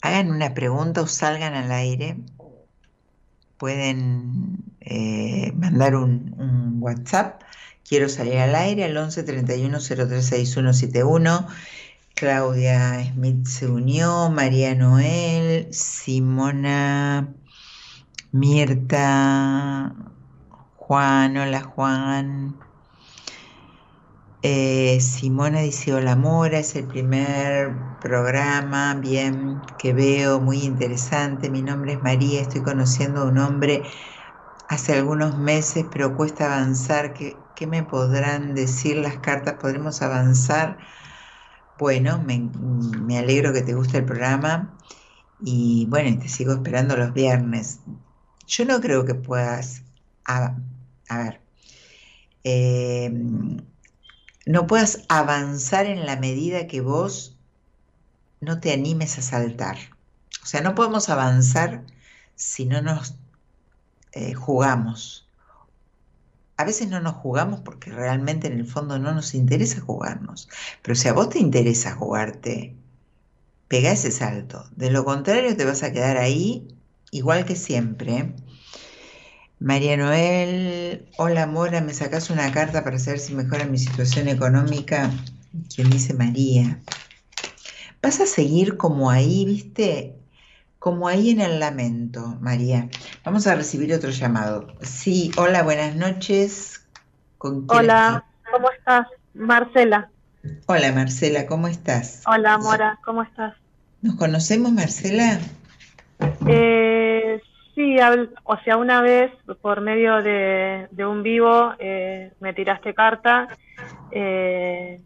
hagan una pregunta o salgan al aire. Pueden eh, mandar un, WhatsApp. Quiero salir al aire al 11 31 036171. Claudia Smith se unió, María Noel, Simona Mirta, Juan, hola Juan. Eh, Simona dice, hola Mora, es el primer programa, bien, que veo, muy interesante. Mi nombre es María, estoy conociendo a un hombre hace algunos meses, pero cuesta avanzar. ¿Qué, qué me podrán decir las cartas? ¿Podremos avanzar? Bueno, me, me alegro que te guste el programa y bueno, te sigo esperando los viernes. Yo no creo que puedas, a, ver, em, no puedas avanzar en la medida que vos no te animes a saltar. O sea, no podemos avanzar si no nos eh, jugamos. A veces no nos jugamos porque realmente en el fondo no nos interesa jugarnos. Pero si a vos te interesa jugarte, pega ese salto. De lo contrario te vas a quedar ahí igual que siempre. María Noel, hola Mora, me sacas una carta para saber si mejora mi situación económica. ¿Quién dice María? Vas a seguir como ahí, viste, como ahí en el lamento, María. Vamos a recibir otro llamado. Sí, hola, buenas noches. hola, ¿cómo estás? Marcela. Hola, Marcela, ¿cómo estás? Hola, Mora, ¿cómo estás? ¿Nos conocemos, Marcela? Eh, sí, o sea, una vez por medio de, un vivo eh, me tiraste carta, eh,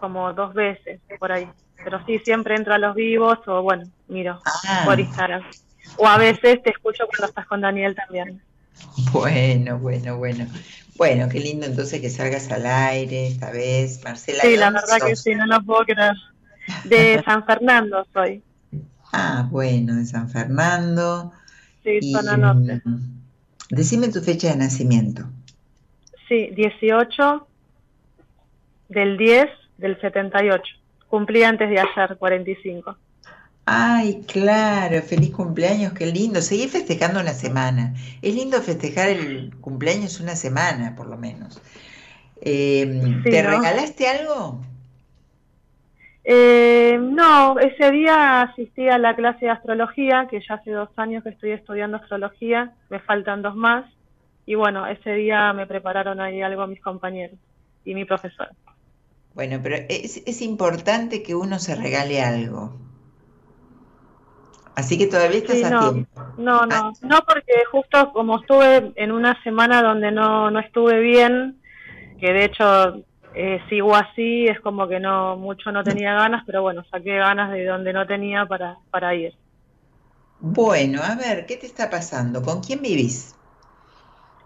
como dos veces por ahí. Pero sí, siempre entro a los vivos o bueno, miro ah. por Instagram. O a veces te escucho cuando estás con Daniel también. Bueno, bueno, bueno. Bueno, qué lindo entonces que salgas al aire esta vez, Marcela. Sí, la verdad que sí, no lo puedo creer. De San Fernando soy. Ah, bueno, de San Fernando. Sí, zona norte. Decime tu fecha de nacimiento. Sí, 18 del 10 del 78. Cumplí antes de ayer, 45. Ay, claro, feliz cumpleaños, qué lindo. Seguí festejando una semana. Es lindo festejar el cumpleaños una semana, por lo menos. Em, ¿Te regalaste algo? Eh, no, ese día asistí a la clase de astrología, que ya hace dos años que estoy estudiando astrología, me faltan dos más, y bueno, ese día me prepararon ahí algo mis compañeros y mi profesor. Bueno, pero es, es importante que uno se regale algo. Así que todavía estás a no, tiempo. No, no, no, porque justo como estuve en una semana donde no, no estuve bien, que de hecho eh, sigo así, es como que no mucho no tenía ganas, pero bueno, saqué ganas de donde no tenía para, para ir. Bueno, a ver, ¿qué te está pasando? ¿Con quién vivís?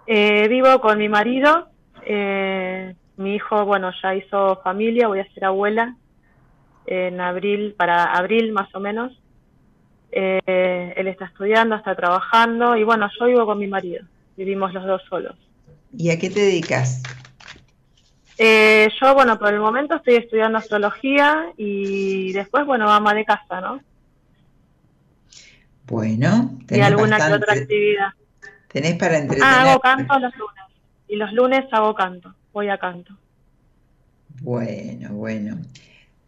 Eh, vivo con mi marido, eh, mi hijo, bueno, ya hizo familia, voy a ser abuela en abril, para abril más o menos. él está estudiando, está trabajando y bueno, yo vivo con mi marido, vivimos los dos solos. ¿Y a qué te dedicas? Eh, yo, bueno, por el momento estoy estudiando astrología y después, bueno, ama de casa, ¿no? Bueno, y alguna que otra actividad. ¿Tenés para entretener? Ah, hago canto los lunes. Y los lunes hago canto, voy a canto. Bueno, bueno.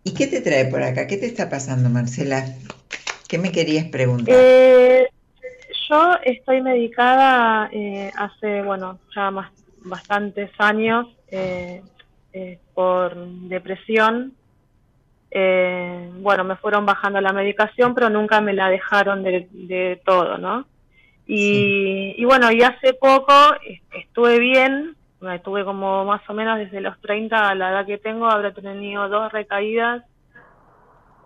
¿Y qué te trae por acá? ¿Qué te está pasando, Marcela? ¿Qué me querías preguntar? Eh, yo estoy medicada eh, hace, bueno, ya más, bastantes años. Eh, eh, por depresión. Eh, bueno, me fueron bajando la medicación, pero nunca me la dejaron de, todo, ¿no? Y, y, bueno, y hace poco estuve bien, estuve como más o menos desde los 30 a la edad que tengo, habré tenido dos recaídas.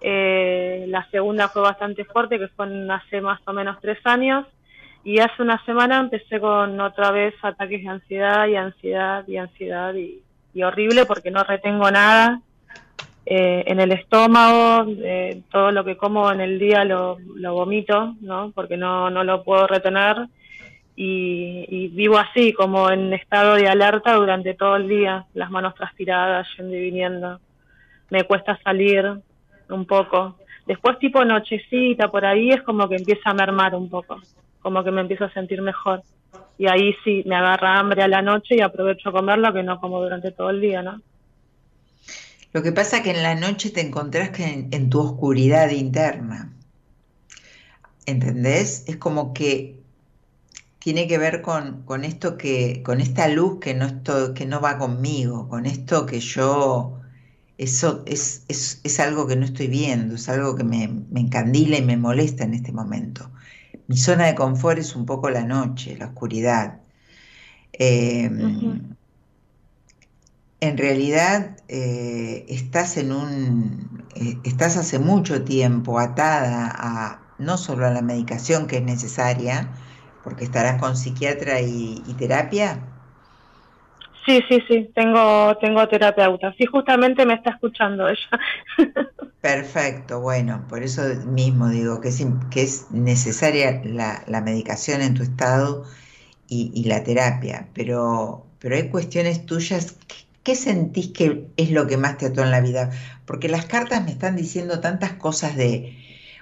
Eh, la segunda fue bastante fuerte, que fue hace más o menos tres años. Y hace una semana empecé con otra vez ataques de ansiedad y ansiedad y ansiedad y, y horrible porque no retengo nada eh, en el estómago, eh, todo lo que como en el día lo, lo vomito, ¿no? Porque no, no lo puedo retener y, vivo así, como en estado de alerta durante todo el día, las manos transpiradas, yendo y viniendo. Me cuesta salir un poco. Después tipo nochecita, por ahí es como que empieza a mermar un poco, como que me empiezo a sentir mejor y ahí sí me agarra hambre a la noche y aprovecho a comerlo que no como durante todo el día, ¿no? Lo que pasa es que en la noche te encontrás que en, tu oscuridad interna. ¿Entendés? Es como que tiene que ver con, con esto que, con esta luz que no, estoy, que no va conmigo, con esto que yo, eso es, es, es algo que no estoy viendo, es algo que me, me encandila y me molesta en este momento. Mi zona de confort es un poco la noche, la oscuridad. Em, en realidad eh, estás en un, eh, estás hace mucho tiempo atada a no solo a la medicación que es necesaria, porque estarás con psiquiatra y, y terapia. Sí, sí, sí, tengo, tengo terapeuta. Sí, justamente me está escuchando ella. Perfecto, bueno, por eso mismo digo que es, que es necesaria la, medicación en tu estado y, la terapia, pero, pero hay cuestiones tuyas, ¿qué sentís que es lo que más te ató en la vida? Porque las cartas me están diciendo tantas cosas de,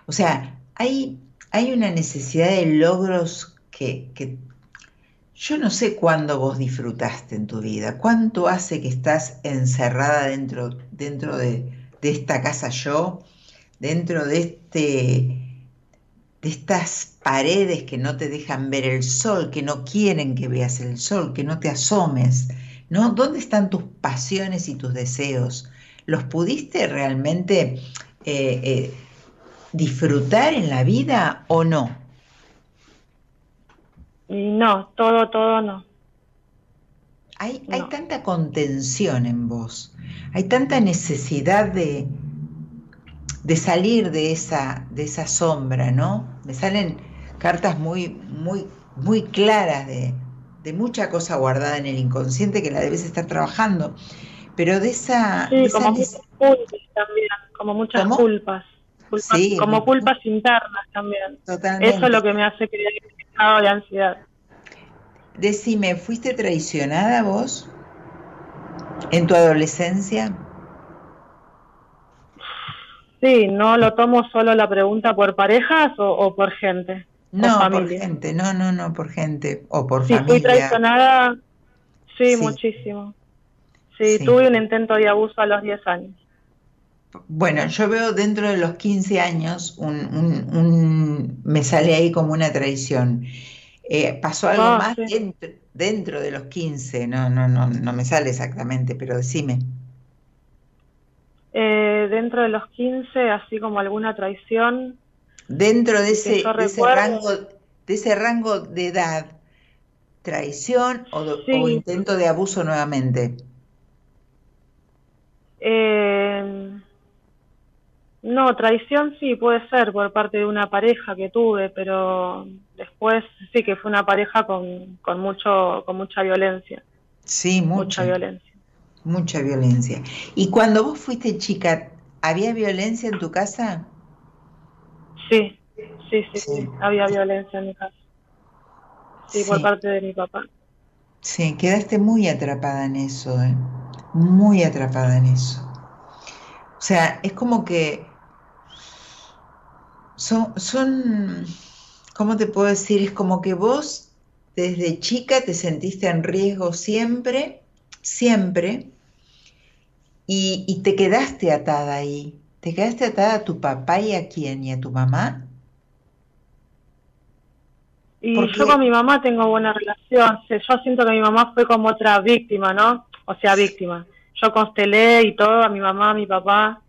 o sea, hay, hay una necesidad de logros que, que yo no sé cuándo vos disfrutaste en tu vida, cuánto hace que estás encerrada dentro, dentro de esta casa yo, dentro de este de estas paredes que no te dejan ver el sol, que no quieren que veas el sol, que no te asomes, ¿no? ¿Dónde están tus pasiones y tus deseos? ¿Los pudiste realmente eh, eh, disfrutar en la vida o no? No, todo, todo no. Hay, tanta contención en vos, hay tanta necesidad de, de salir de esa, de esa sombra, ¿no? Me salen cartas muy, muy, muy claras de, mucha cosa guardada en el inconsciente que la debes estar trabajando, pero de esa... Sí, como muchas culpas también, como muchas culpas, como culpas internas también. Totalmente. Eso es lo que me hace creer estado de ansiedad. Decime, ¿fuiste traicionada vos en tu adolescencia? Sí, no lo tomo solo la pregunta por parejas o, por gente. No, por, gente, no, no, no, por gente o por sí, familia. Fui traicionada, sí, muchísimo. Sí, tuve un intento de abuso a los 10 años. Bueno, yo veo dentro de los 15 años, un, un, me sale ahí como una traición. Eh, ¿Pasó algo Ah, más sí. dentro, dentro de los 15? No, no, no, no me sale exactamente, pero decime. Eh, dentro de los 15, así como alguna traición, Dentro de ese, de ese rango, de ese rango de edad, traición o, o intento de abuso nuevamente. Eh, no, traición sí puede ser por parte de una pareja que tuve, pero después sí que fue una pareja con, con mucho, con mucha violencia, Sí, mucha mucha, violencia. mucha violencia. Y cuando vos fuiste chica, ¿había violencia en tu casa? Sí, sí, sí, Sí. sí, había violencia en mi casa. Sí, por Sí. parte de mi papá. Sí, quedaste muy atrapada en eso, ¿eh? Muy atrapada en eso. O sea, es como que son, son, ¿cómo te puedo decir? Es como que vos desde chica te sentiste en riesgo siempre, siempre, y, y te quedaste atada ahí. ¿Te quedaste atada a tu papá y a quién? ¿Y a tu mamá? Y Porque- yo con mi mamá tengo buena relación. Yo siento que mi mamá fue como otra víctima, ¿no? O sea, víctima. Yo constelé y todo a mi mamá, a mi papá.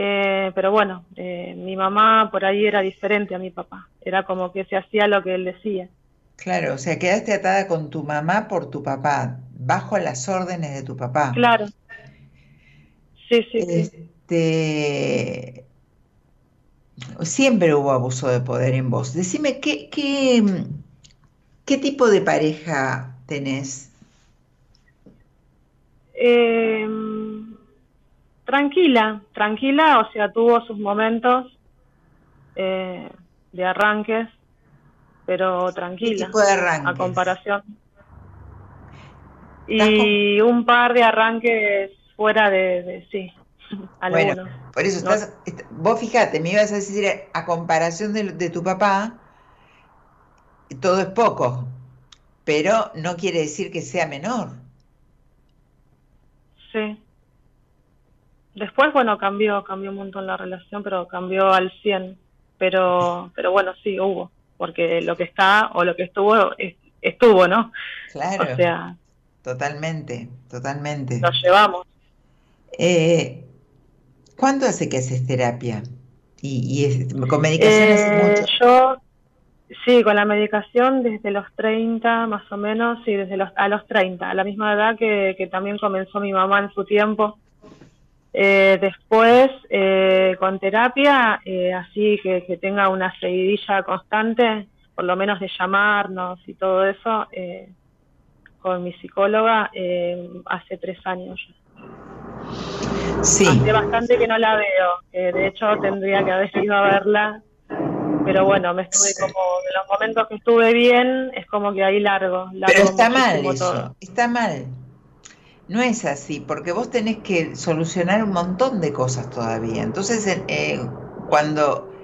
Eh, pero bueno, eh, mi mamá por ahí era diferente a mi papá. Era como que se hacía lo que él decía. Claro, o sea, quedaste atada con tu mamá por tu papá, bajo las órdenes de tu papá. Claro. Sí, sí, Eh, sí. Este, siempre hubo abuso de poder en vos. Decime, ¿qué, qué, qué tipo de pareja tenés? Eh, tranquila, tranquila, o sea, tuvo sus momentos eh, de arranques, pero ¿Qué tranquila. tipo de a arranques? comparación. Estás Y un par de arranques fuera de, de- sí, Bueno, por eso No. estás, est- vos fíjate, me ibas a decir, a comparación de, de tu papá, todo es poco, pero no quiere decir que sea menor. Sí. Después, bueno, cambió, cambió un montón la relación, pero cambió al 100. Pero, pero bueno, sí, hubo, porque lo que está o lo que estuvo, es- estuvo, ¿no? Claro, O sea, totalmente, totalmente. lo llevamos. Eh, ¿cuánto hace que haces terapia? Y, y es- con medicación hace Eh, mucho. yo, sí, con la medicación desde los 30 más o menos, sí, desde los, a los 30, a la misma edad que, que también comenzó mi mamá en su tiempo. Eh, después, eh, con terapia, eh, así que, que tenga una seguidilla constante, por lo menos de llamarnos y todo eso, eh, con mi psicóloga, eh, hace tres años. Sí, Hace bastante que no la veo, de hecho tendría que haber ido a verla, pero bueno, me estuve como, en los momentos que estuve bien, es como que ahí largo, largo pero está mal eso, está mal. No es así, porque vos tenés que solucionar un montón de cosas todavía. Entonces, eh, cuando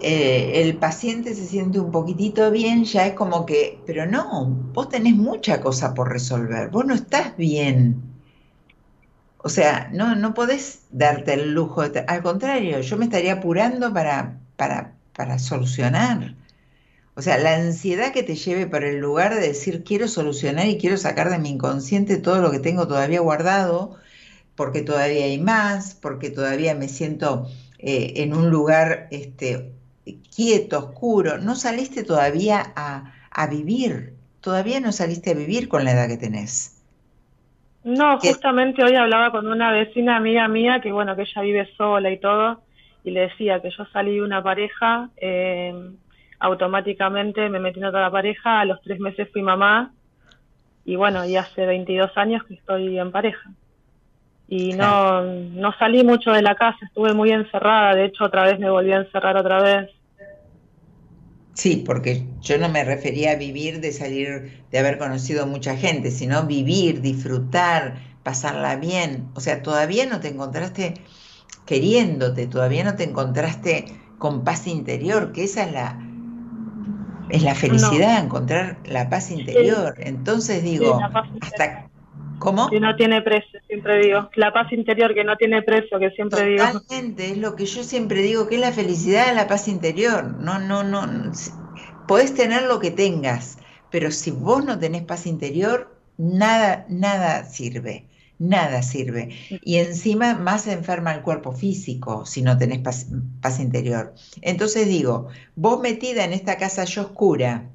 eh, el paciente se siente un poquitito bien, ya es como que, pero no, vos tenés mucha cosa por resolver, vos no estás bien. O sea, no, no podés darte el lujo de... Al contrario, yo me estaría apurando para, para, para solucionar. O sea, la ansiedad que te lleve para el lugar de decir quiero solucionar y quiero sacar de mi inconsciente todo lo que tengo todavía guardado, porque todavía hay más, porque todavía me siento eh, en un lugar este, quieto, oscuro. No saliste todavía a, a vivir, todavía no saliste a vivir con la edad que tenés. No, justamente hoy hablaba con una vecina amiga mía que bueno, que ella vive sola y todo, y le decía que yo salí de una pareja, eh, automáticamente me metí en otra pareja, a los tres meses fui mamá, y bueno, y hace 22 años que estoy en pareja. Y no, no salí mucho de la casa, estuve muy encerrada, de hecho otra vez me volví a encerrar otra vez. Sí, porque yo no me refería a vivir de salir, de haber conocido mucha gente, sino vivir, disfrutar, pasarla bien. O sea, todavía no te encontraste queriéndote, todavía no te encontraste con paz interior, que esa es la, es la felicidad, encontrar la paz interior. Entonces digo, hasta, ¿Cómo? Que no tiene precio, siempre digo. La paz interior que no tiene precio, que siempre digo. Totalmente, es lo que yo siempre digo, que es la felicidad la paz interior. No, no, no. Podés tener lo que tengas, pero si vos no tenés paz interior, nada, nada sirve. Nada sirve. Y encima más enferma el cuerpo físico si no tenés paz, paz interior. Entonces digo, vos metida en esta casa yo oscura,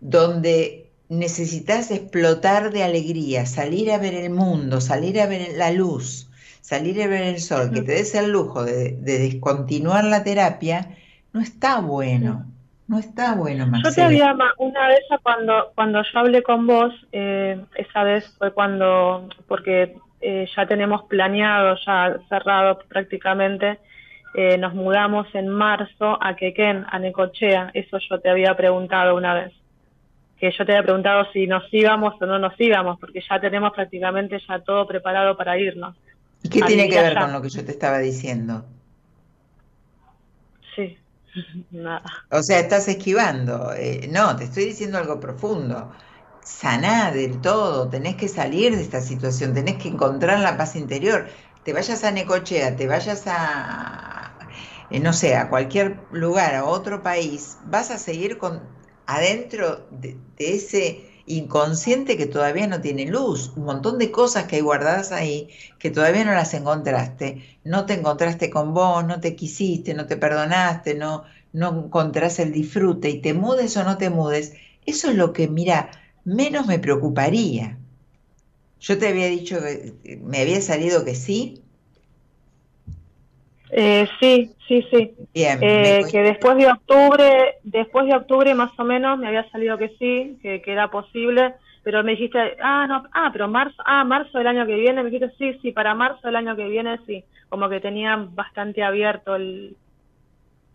donde necesitas explotar de alegría, salir a ver el mundo, salir a ver la luz, salir a ver el sol, que te des el lujo de, descontinuar la terapia, no está bueno. No está bueno, Marcela. Yo te había, una vez cuando, cuando yo hablé con vos, eh, esa vez fue cuando, porque eh, ya tenemos planeado, ya cerrado prácticamente, eh, nos mudamos en marzo a Quequén, a Necochea, eso yo te había preguntado una vez que yo te había preguntado si nos íbamos o no nos íbamos, porque ya tenemos prácticamente ya todo preparado para irnos. ¿Y qué tiene que ver con lo que yo te estaba diciendo? Sí, O sea, estás esquivando. Eh, no, te estoy diciendo algo profundo. Saná del todo, tenés que salir de esta situación, tenés que encontrar la paz interior. Te vayas a Necochea, te vayas a, eh, no sé, a cualquier lugar, a otro país, vas a seguir con adentro de, ese inconsciente que todavía no tiene luz, un montón de cosas que hay guardadas ahí que todavía no las encontraste, no te encontraste con vos, no te quisiste, no te perdonaste, no, no encontrás el disfrute. Y te mudes o no te mudes, eso es lo que, mira, menos me preocuparía. Yo te había dicho que me había salido que sí, eh, sí, sí, sí. Bien. Eh, que después de octubre, después de octubre más o menos me había salido que sí, que, era posible, pero me dijiste, ah, no, ah, pero marzo, ah, marzo del año que viene, me dijiste, sí, sí, para marzo del año que viene, sí, como que tenía bastante abierto el...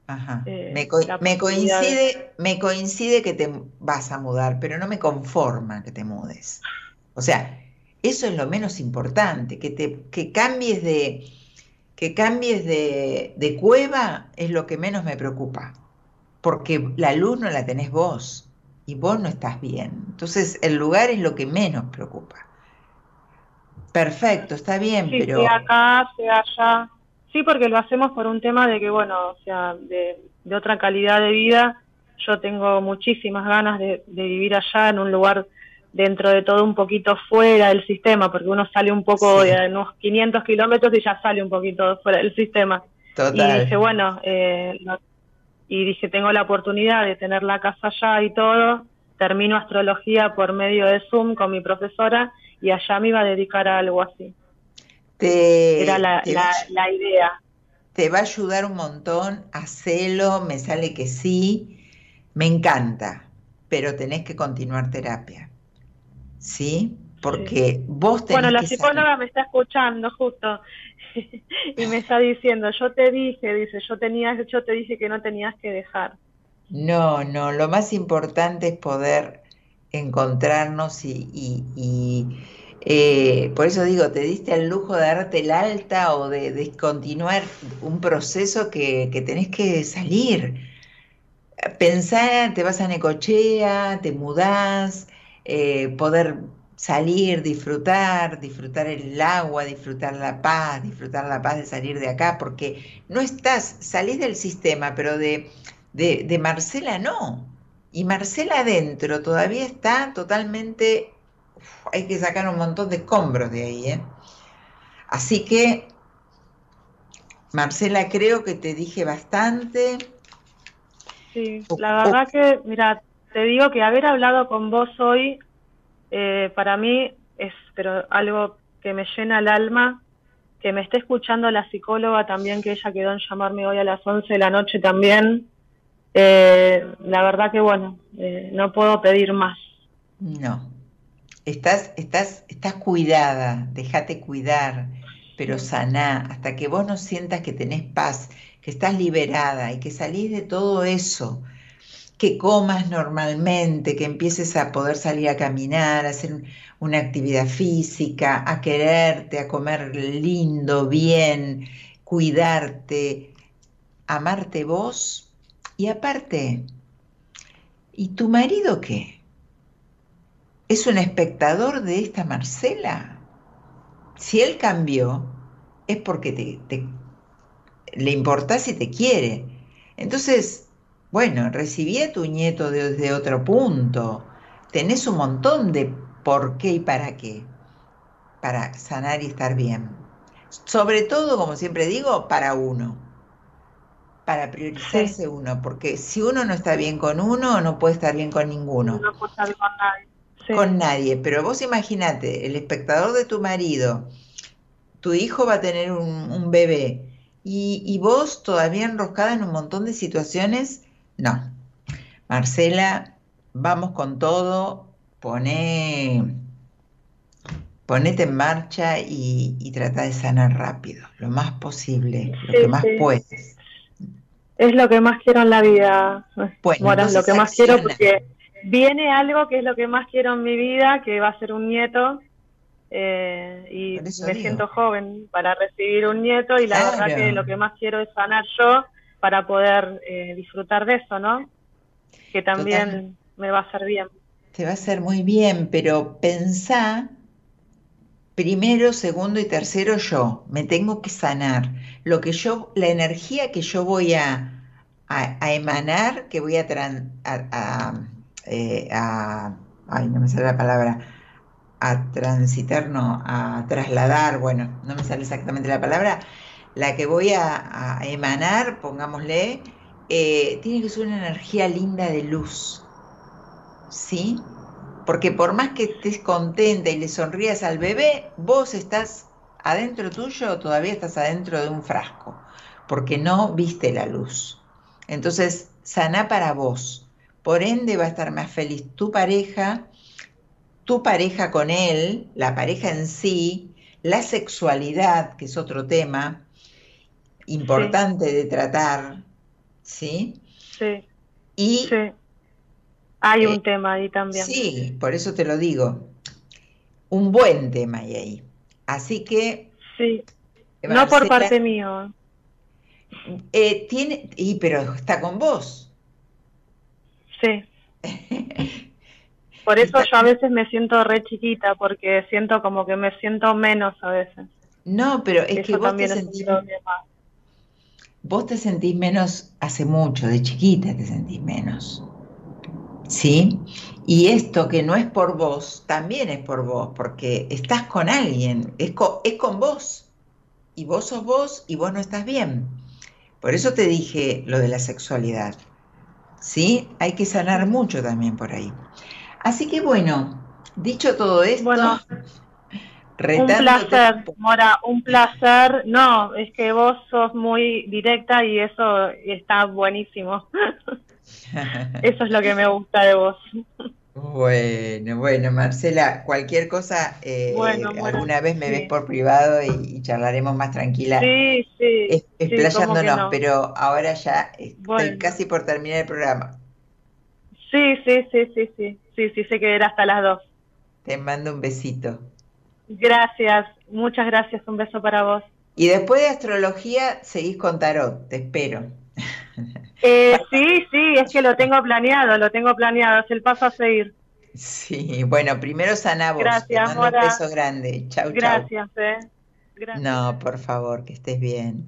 Ajá. Eh, me, me coincide, me coincide que te vas a mudar, pero no me conforma que te mudes. O sea, eso es lo menos importante, que te, que cambies de que cambies de, cueva es lo que menos me preocupa, porque la luz no la tenés vos y vos no estás bien. Entonces el lugar es lo que menos preocupa. Perfecto, está bien, pero... Sea acá, sea allá. Sí, porque lo hacemos por un tema de que, bueno, o sea, de, otra calidad de vida. Yo tengo muchísimas ganas de, de vivir allá en un lugar dentro de todo un poquito fuera del sistema, porque uno sale un poco de unos 500 kilómetros y ya sale un poquito fuera del sistema. Y dije, bueno, eh, y dije, tengo la oportunidad de tener la casa allá y todo, termino astrología por medio de Zoom con mi profesora y allá me iba a dedicar a algo así. Era la, la idea. Te va a ayudar un montón, hacelo, me sale que sí, me encanta, pero tenés que continuar terapia. ¿Sí? Porque vos tenés Bueno, la psicóloga me está escuchando justo y me está diciendo, yo te dije, dice, yo, tenía, yo te dije que no tenías que dejar. No, no, lo más importante es poder encontrarnos y, y, eh, por eso digo, te diste el lujo de darte el alta o de descontinuar un proceso que, que tenés que salir. Pensá, te vas a Necochea, te mudás, eh, poder salir, disfrutar, disfrutar el agua, disfrutar la paz, disfrutar la paz de salir de acá, porque no estás, salís del sistema, pero de, de, Marcela no. Y Marcela adentro todavía está totalmente, hay que sacar un montón de escombros de ahí. ¿eh? Así que, Marcela, creo que te dije bastante. Sí, la verdad que, mira, te digo que haber hablado con vos hoy, eh, para mí es pero algo que me llena el alma, que me esté escuchando la psicóloga también, que ella quedó en llamarme hoy a las 11 de la noche también. Eh, la verdad que bueno, eh, no puedo pedir más. No, estás, estás, estás cuidada, déjate cuidar, pero saná, hasta que vos no sientas que tenés paz, que estás liberada y que salís de todo eso que comas normalmente, que empieces a poder salir a caminar, a hacer una actividad física, a quererte, a comer lindo, bien, cuidarte, amarte vos. Y aparte, ¿y tu marido qué? es un espectador de esta Marcela. Si él cambió, es porque te, le importás y te quiere. Entonces, bueno, recibí a tu nieto desde otro punto. Tenés un montón de por qué y para qué. Para sanar y estar bien. Sobre todo, como siempre digo, para uno. Para priorizarse uno. Porque si uno no está bien con uno, no puede estar bien con ninguno. No puede estar con nadie. Con nadie. Pero vos imagínate, el espectador de tu marido, tu hijo va a tener un, bebé y, y, vos todavía enroscada en un montón de situaciones, no. Marcela, vamos con todo, poné, ponete en marcha y, trata de sanar rápido, lo más posible, lo que más puedes. Es lo que más quiero en la vida, bueno, lo que más quiero porque viene algo que es lo que más quiero en mi vida, que va a ser un nieto, eh, y me siento joven para recibir un nieto y la verdad que lo que más quiero es sanar yo para poder eh, disfrutar de eso, ¿no? Que también me va a hacer bien. Te va a hacer muy bien, pero pensá primero, segundo y tercero yo, me tengo que sanar. Lo que yo, la energía que yo voy a, a, emanar, que voy a, a, eh, a, ay, no me sale la palabra, a transitar, no, a trasladar, bueno, no me sale exactamente la palabra, la que voy a, emanar, pongámosle, eh, tiene que ser una energía linda de luz, ¿sí? Porque por más que estés contenta y le sonrías al bebé, vos estás adentro tuyo todavía estás adentro de un frasco, porque no viste la luz. Entonces, sana para vos. Por ende va a estar más feliz tu pareja, tu pareja con él, la pareja en sí, la sexualidad, que es otro tema importante de tratar, ¿sí? Sí. Y hay un eh, tema ahí también. Sí, por eso te lo digo. Un buen tema ahí. Así que. Sí. no por parte mío. Eh, tiene, y pero está con vos. Sí. Por eso yo a veces me siento re chiquita, porque siento como que me siento menos a veces. No, pero es que vos te sentís... Vos te sentís menos hace mucho, de chiquita te sentís menos. ¿Sí? Y esto que no es por vos, también es por vos, porque estás con alguien, es con, es con vos. Y vos sos vos y vos no estás bien. Por eso te dije lo de la sexualidad. ¿Sí? Hay que sanar mucho también por ahí. Así que bueno, dicho todo esto, bueno, un placer, Mora, un placer. No, es que vos sos muy directa y eso está buenísimo. eso es lo que me gusta de vos. Bueno, bueno, Marcela, cualquier cosa, eh, alguna vez me ves por privado y, charlaremos más tranquila. Sí, sí. Explayándonos, pero ahora ya estoy casi por terminar el programa. Sí, sí, sí, sí, sí. Sí, sí, sé que era hasta las dos. Te mando un besito. Gracias, muchas gracias, un beso para vos. Y después de astrología, seguís con tarot, te espero. Eh, sí, sí, es que lo tengo planeado, lo tengo planeado, es el paso a seguir. Sí, bueno, primero sana vos. Gracias, un beso grande. Chau, chau. Gracias, eh. Gracias. No, por favor, que estés bien.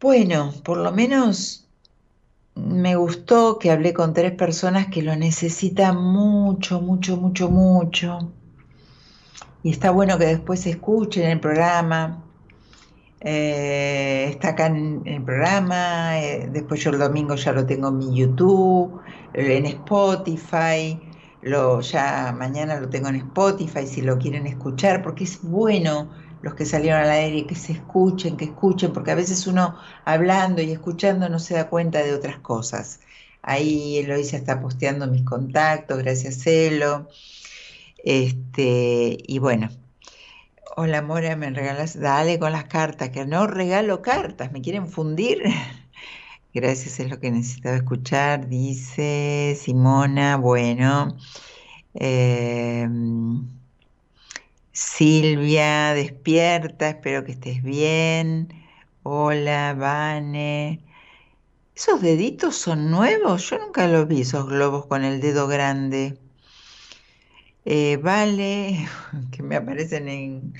Bueno, por lo menos me gustó que hablé con tres personas que lo necesitan mucho, mucho, mucho, mucho. Y está bueno que después escuchen el programa. Eh, está acá en, el programa. Eh, después yo el domingo ya lo tengo en mi YouTube, en Spotify. Lo, ya mañana lo tengo en Spotify si lo quieren escuchar, porque es bueno los que salieron al aire, que se escuchen, que escuchen, porque a veces uno hablando y escuchando no se da cuenta de otras cosas. Ahí Eloisa está posteando mis contactos, gracias Celo. Este, y bueno, hola Mora, me regalas, dale con las cartas, que no regalo cartas, me quieren fundir. Gracias, es lo que necesitaba escuchar, dice Simona, bueno. Eh, Silvia, despierta, espero que estés bien. Hola, Vane. ¿Esos deditos son nuevos? Yo nunca los vi, esos globos con el dedo grande. Eh, vale, que me aparecen en...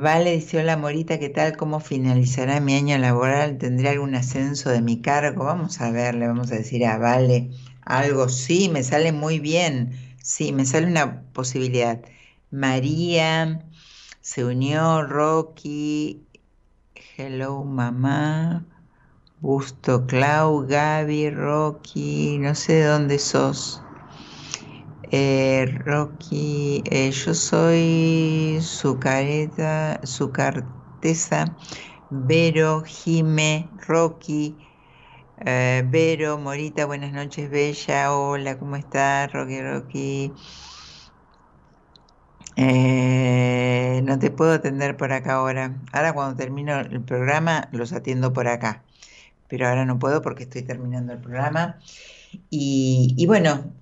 Vale, dice, hola Morita, ¿qué tal? ¿Cómo finalizará mi año laboral? ¿Tendré algún ascenso de mi cargo? Vamos a ver, le vamos a decir a Vale algo. Sí, me sale muy bien. Sí, me sale una posibilidad. María se unió, Rocky, hello mamá, Gusto, Clau, Gaby, Rocky, no sé de dónde sos. Eh, Rocky, eh, yo soy su careta, su cartesa, Vero, Jime, Rocky, eh, Vero, Morita, buenas noches, Bella, hola, ¿cómo estás? Rocky, Rocky. no te puedo atender por acá ahora. Ahora cuando termino el programa los atiendo por acá. Pero ahora no puedo porque estoy terminando el programa. Y bueno,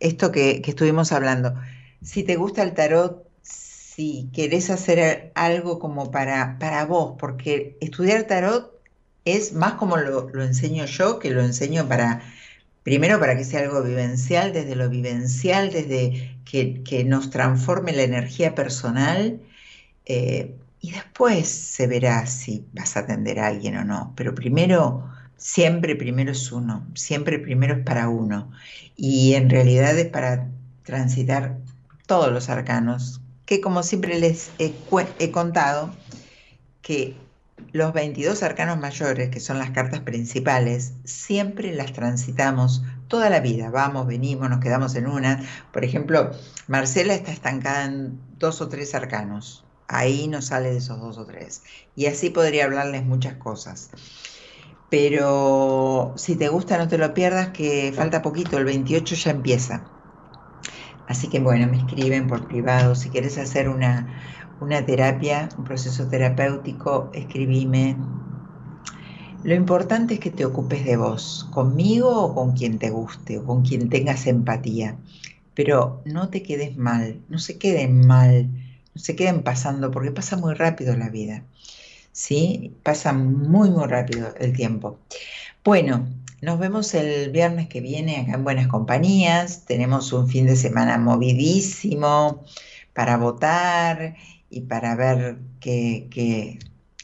esto que, estuvimos hablando. Si te gusta el tarot, si querés hacer algo como para, para vos, porque estudiar tarot es más como lo, enseño yo, que lo enseño para, primero para que sea algo vivencial, desde lo vivencial, desde que, nos transforme la energía personal, eh, y después se verá si vas a atender a alguien o no. Pero primero siempre primero es uno, siempre primero es para uno. Y en realidad es para transitar todos los arcanos, que como siempre les he, contado, que los 22 arcanos mayores, que son las cartas principales, siempre las transitamos toda la vida. Vamos, venimos, nos quedamos en una. Por ejemplo, Marcela está estancada en dos o tres arcanos. Ahí no sale de esos dos o tres. Y así podría hablarles muchas cosas. Pero si te gusta, no te lo pierdas, que falta poquito, el 28 ya empieza. Así que bueno, me escriben por privado. Si quieres hacer una, una terapia, un proceso terapéutico, escribime. Lo importante es que te ocupes de vos, conmigo o con quien te guste, o con quien tengas empatía. Pero no te quedes mal, no se queden mal, no se queden pasando, porque pasa muy rápido la vida. ¿Sí? Pasa muy, muy rápido el tiempo. Bueno, nos vemos el viernes que viene acá en Buenas Compañías. Tenemos un fin de semana movidísimo para votar y para ver qué,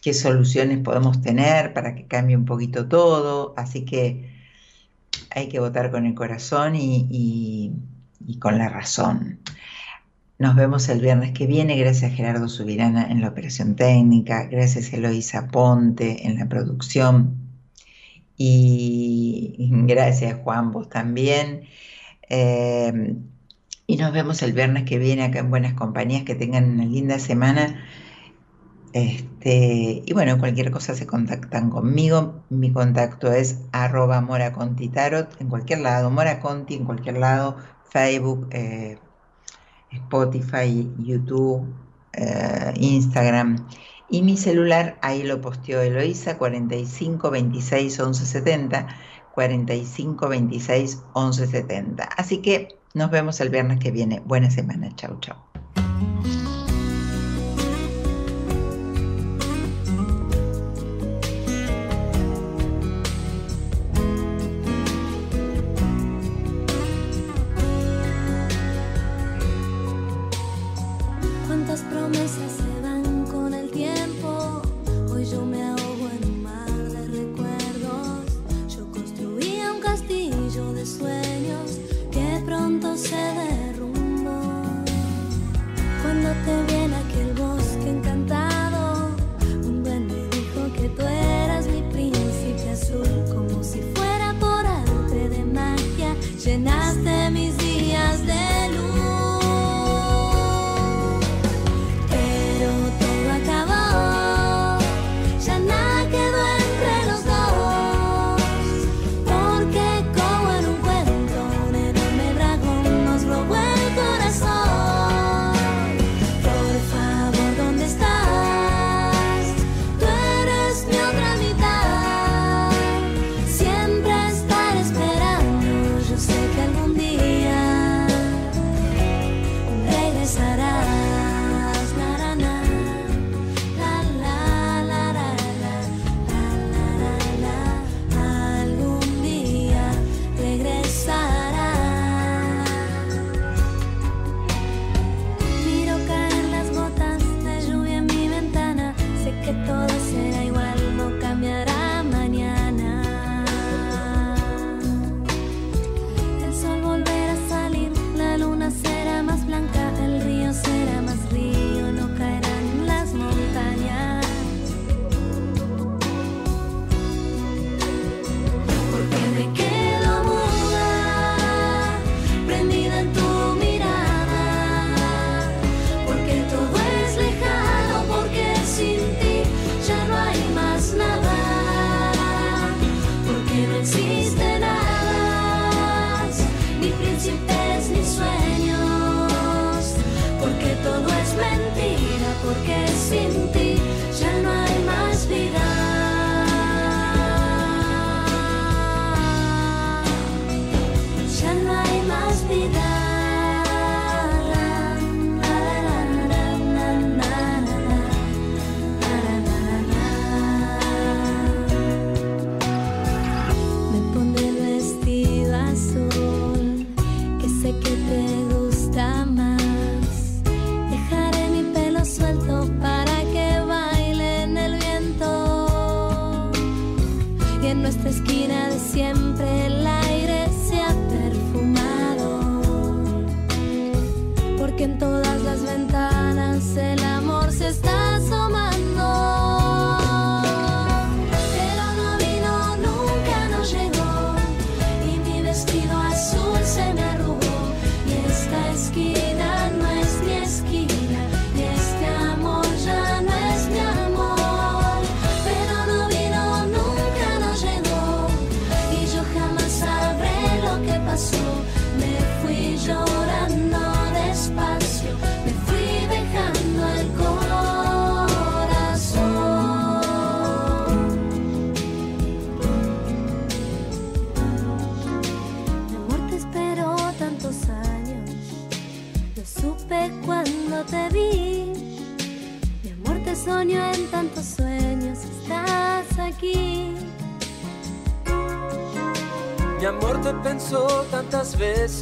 qué, soluciones podemos tener para que cambie un poquito todo. Así que hay que votar con el corazón y con la razón. Nos vemos el viernes que viene. Gracias Gerardo Subirana en la operación técnica. Gracias Eloisa Ponte en la producción. Y gracias Juan, vos también. Eh, y nos vemos el viernes que viene acá en Buenas Compañías. Que tengan una linda semana. Este, y bueno, cualquier cosa se contactan conmigo. Mi contacto es arroba moracontitarot en cualquier lado, moraconti en cualquier lado, Facebook, eh, Spotify, YouTube, eh, Instagram. Y mi celular, ahí lo posteó Eloisa, 45 26 11 70, 45 26 11 70. Así que nos vemos el viernes que viene. Buena semana. Chau, chau.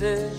Tantas